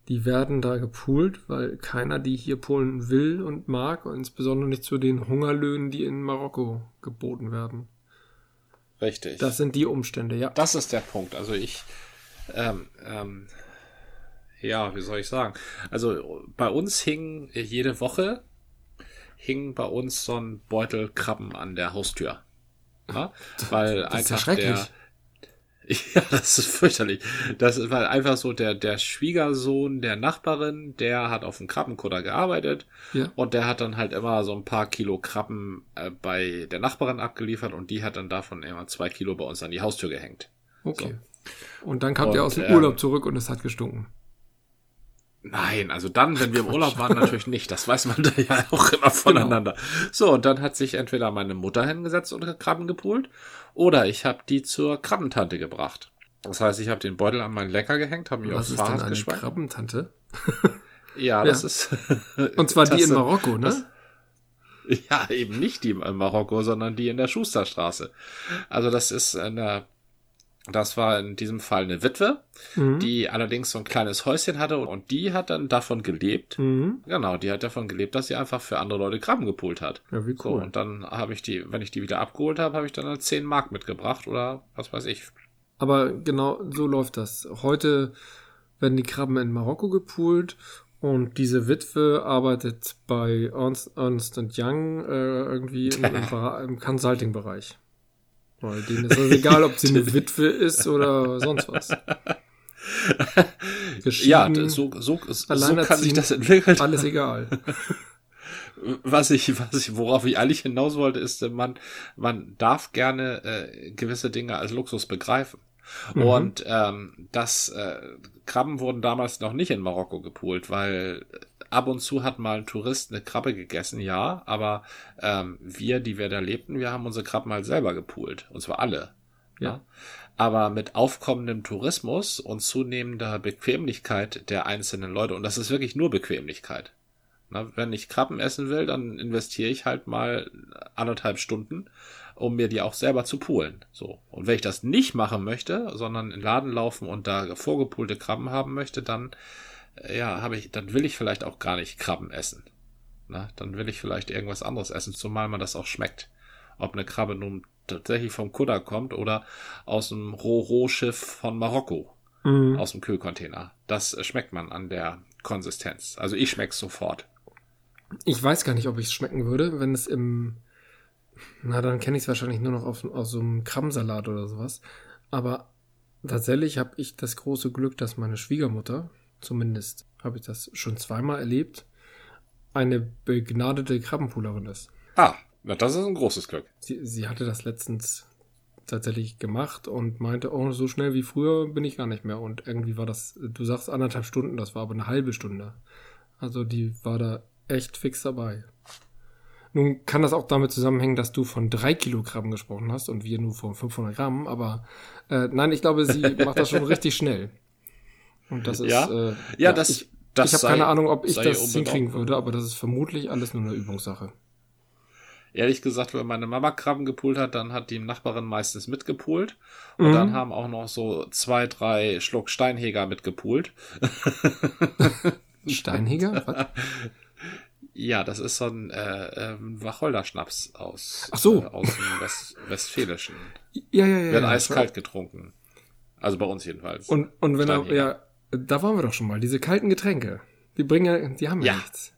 Die werden da gepoolt, weil keiner die hier polen will und mag, und insbesondere nicht zu den Hungerlöhnen, die in Marokko geboten werden. Richtig. Das sind die Umstände, ja. Das ist der Punkt. Also ich, ähm, ähm, ja, wie soll ich sagen? Also bei uns hing jede Woche hing bei uns so ein Beutel Krabben an der Haustür. Ja? Weil das einfach ja der ja, das ist fürchterlich. Das war einfach so der, der Schwiegersohn der Nachbarin, der hat auf dem Krabbenkutter gearbeitet ja. und der hat dann halt immer so ein paar Kilo Krabben äh, bei der Nachbarin abgeliefert und die hat dann davon immer zwei Kilo bei uns an die Haustür gehängt. Okay. So. Und dann kam und, ihr aus dem Urlaub ähm, zurück und es hat gestunken. Nein, also dann, wenn wir im Urlaub waren, natürlich nicht. Das weiß man da ja auch immer voneinander. Genau. So, und dann hat sich entweder meine Mutter hingesetzt und Krabben gepult oder ich habe die zur Krabbentante gebracht. Das heißt, ich habe den Beutel an meinen Lecker gehängt, habe mich Was aufs Fahrrad geschweißt. Krabbentante? ja, das ja. ist. und zwar die in Marokko, ne? Das, ja, eben nicht die in Marokko, sondern die in der Schusterstraße. Also das ist eine das war in diesem Fall eine Witwe, mhm. die allerdings so ein kleines Häuschen hatte und die hat dann davon gelebt. Mhm. Genau, die hat davon gelebt, dass sie einfach für andere Leute Krabben gepult hat. Ja, wie cool. So, und dann habe ich die, wenn ich die wieder abgeholt habe, habe ich dann 10 halt Mark mitgebracht oder was weiß ich. Aber genau so läuft das. Heute werden die Krabben in Marokko gepult und diese Witwe arbeitet bei Ernst, Ernst Young äh, irgendwie im, im Consulting-Bereich. Weil denen ist es egal, ob sie eine Witwe ist oder sonst was. ja, so, so, so kann sich das entwickeln. Alles egal. was ich, was ich, worauf ich eigentlich hinaus wollte, ist, man, man darf gerne äh, gewisse Dinge als Luxus begreifen. Mhm. Und ähm, das äh, Krabben wurden damals noch nicht in Marokko gepoolt, weil ab und zu hat mal ein Tourist eine Krabbe gegessen, ja, aber ähm, wir, die wir da lebten, wir haben unsere Krabben halt selber gepoolt. Und zwar alle. Ja. ja. Aber mit aufkommendem Tourismus und zunehmender Bequemlichkeit der einzelnen Leute, und das ist wirklich nur Bequemlichkeit. Na, wenn ich Krabben essen will, dann investiere ich halt mal anderthalb Stunden um mir die auch selber zu poolen. So. Und wenn ich das nicht machen möchte, sondern in den Laden laufen und da vorgepulte Krabben haben möchte, dann, ja, habe ich, dann will ich vielleicht auch gar nicht Krabben essen. Na, dann will ich vielleicht irgendwas anderes essen, zumal man das auch schmeckt. Ob eine Krabbe nun tatsächlich vom Kutter kommt oder aus dem Roh-Roh-Schiff von Marokko. Mhm. Aus dem Kühlcontainer. Das schmeckt man an der Konsistenz. Also ich schmeck's sofort. Ich weiß gar nicht, ob ich es schmecken würde, wenn es im na, dann kenne ich es wahrscheinlich nur noch auf, aus so einem Krabbensalat oder sowas. Aber tatsächlich habe ich das große Glück, dass meine Schwiegermutter, zumindest habe ich das schon zweimal erlebt, eine begnadete Krabbenpoolerin ist. Ah, na, das ist ein großes Glück. Sie, sie hatte das letztens tatsächlich gemacht und meinte, oh, so schnell wie früher bin ich gar nicht mehr. Und irgendwie war das, du sagst anderthalb Stunden, das war aber eine halbe Stunde. Also die war da echt fix dabei. Nun kann das auch damit zusammenhängen, dass du von drei Kilogramm gesprochen hast und wir nur von 500 Gramm, aber äh, nein, ich glaube, sie macht das schon richtig schnell. Und das ist, ja, äh, ja, ja, das, ich, das ich habe keine Ahnung, ob ich das hinkriegen würde, aber das ist vermutlich alles nur eine Übungssache. Ehrlich gesagt, wenn meine Mama Krabben gepult hat, dann hat die Nachbarin meistens mitgepult. Und mhm. dann haben auch noch so zwei, drei Schluck Steinheger mitgepult. Steinheger? Was? Ja, das ist so ein äh, äh, Wacholderschnaps aus, Ach so. Äh, aus dem West Westfälischen. Ja, ja, ja. Wird ja, eiskalt getrunken. Also bei uns jedenfalls. Und, und wenn er, ja, da waren wir doch schon mal, diese kalten Getränke. Die bringen ja, die haben ja nichts.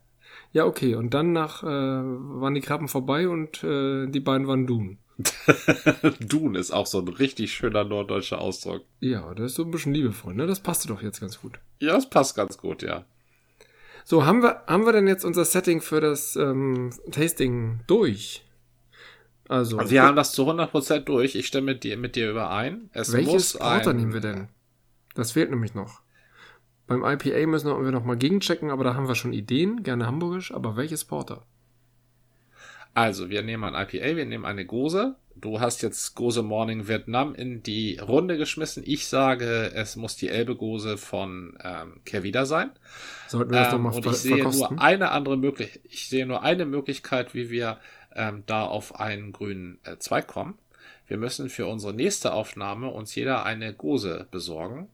Ja, okay. Und dann nach äh, waren die Krabben vorbei und äh, die beiden waren Dun. Dun ist auch so ein richtig schöner norddeutscher Ausdruck. Ja, das ist so ein bisschen liebevoll, ne? Das passte doch jetzt ganz gut. Ja, das passt ganz gut, ja. So, haben wir, haben wir denn jetzt unser Setting für das ähm, Tasting durch? Also, also wir haben das zu 100% durch. Ich stimme mit dir, mit dir überein. Es welches Porter nehmen wir denn? Das fehlt nämlich noch. Beim IPA müssen wir noch mal gegenchecken, aber da haben wir schon Ideen, gerne hamburgisch, aber welches Porter? Also, wir nehmen ein IPA, wir nehmen eine Gose. Du hast jetzt Gose Morning Vietnam in die Runde geschmissen. Ich sage, es muss die Elbe-Gose von ähm, Kervida sein. Sollten wir das ähm, doch mal Und ich sehe nur eine andere Möglichkeit. Ich sehe nur eine Möglichkeit, wie wir ähm, da auf einen grünen äh, Zweig kommen. Wir müssen für unsere nächste Aufnahme uns jeder eine Gose besorgen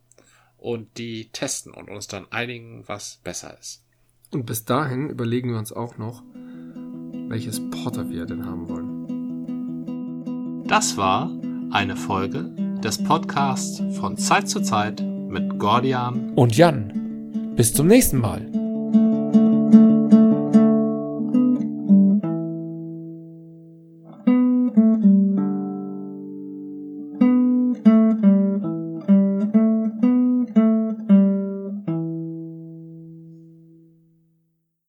und die testen und uns dann einigen, was besser ist. Und bis dahin überlegen wir uns auch noch, welches Porter wir denn haben wollen. Das war eine Folge des Podcasts von Zeit zu Zeit mit Gordian und Jan. Bis zum nächsten Mal.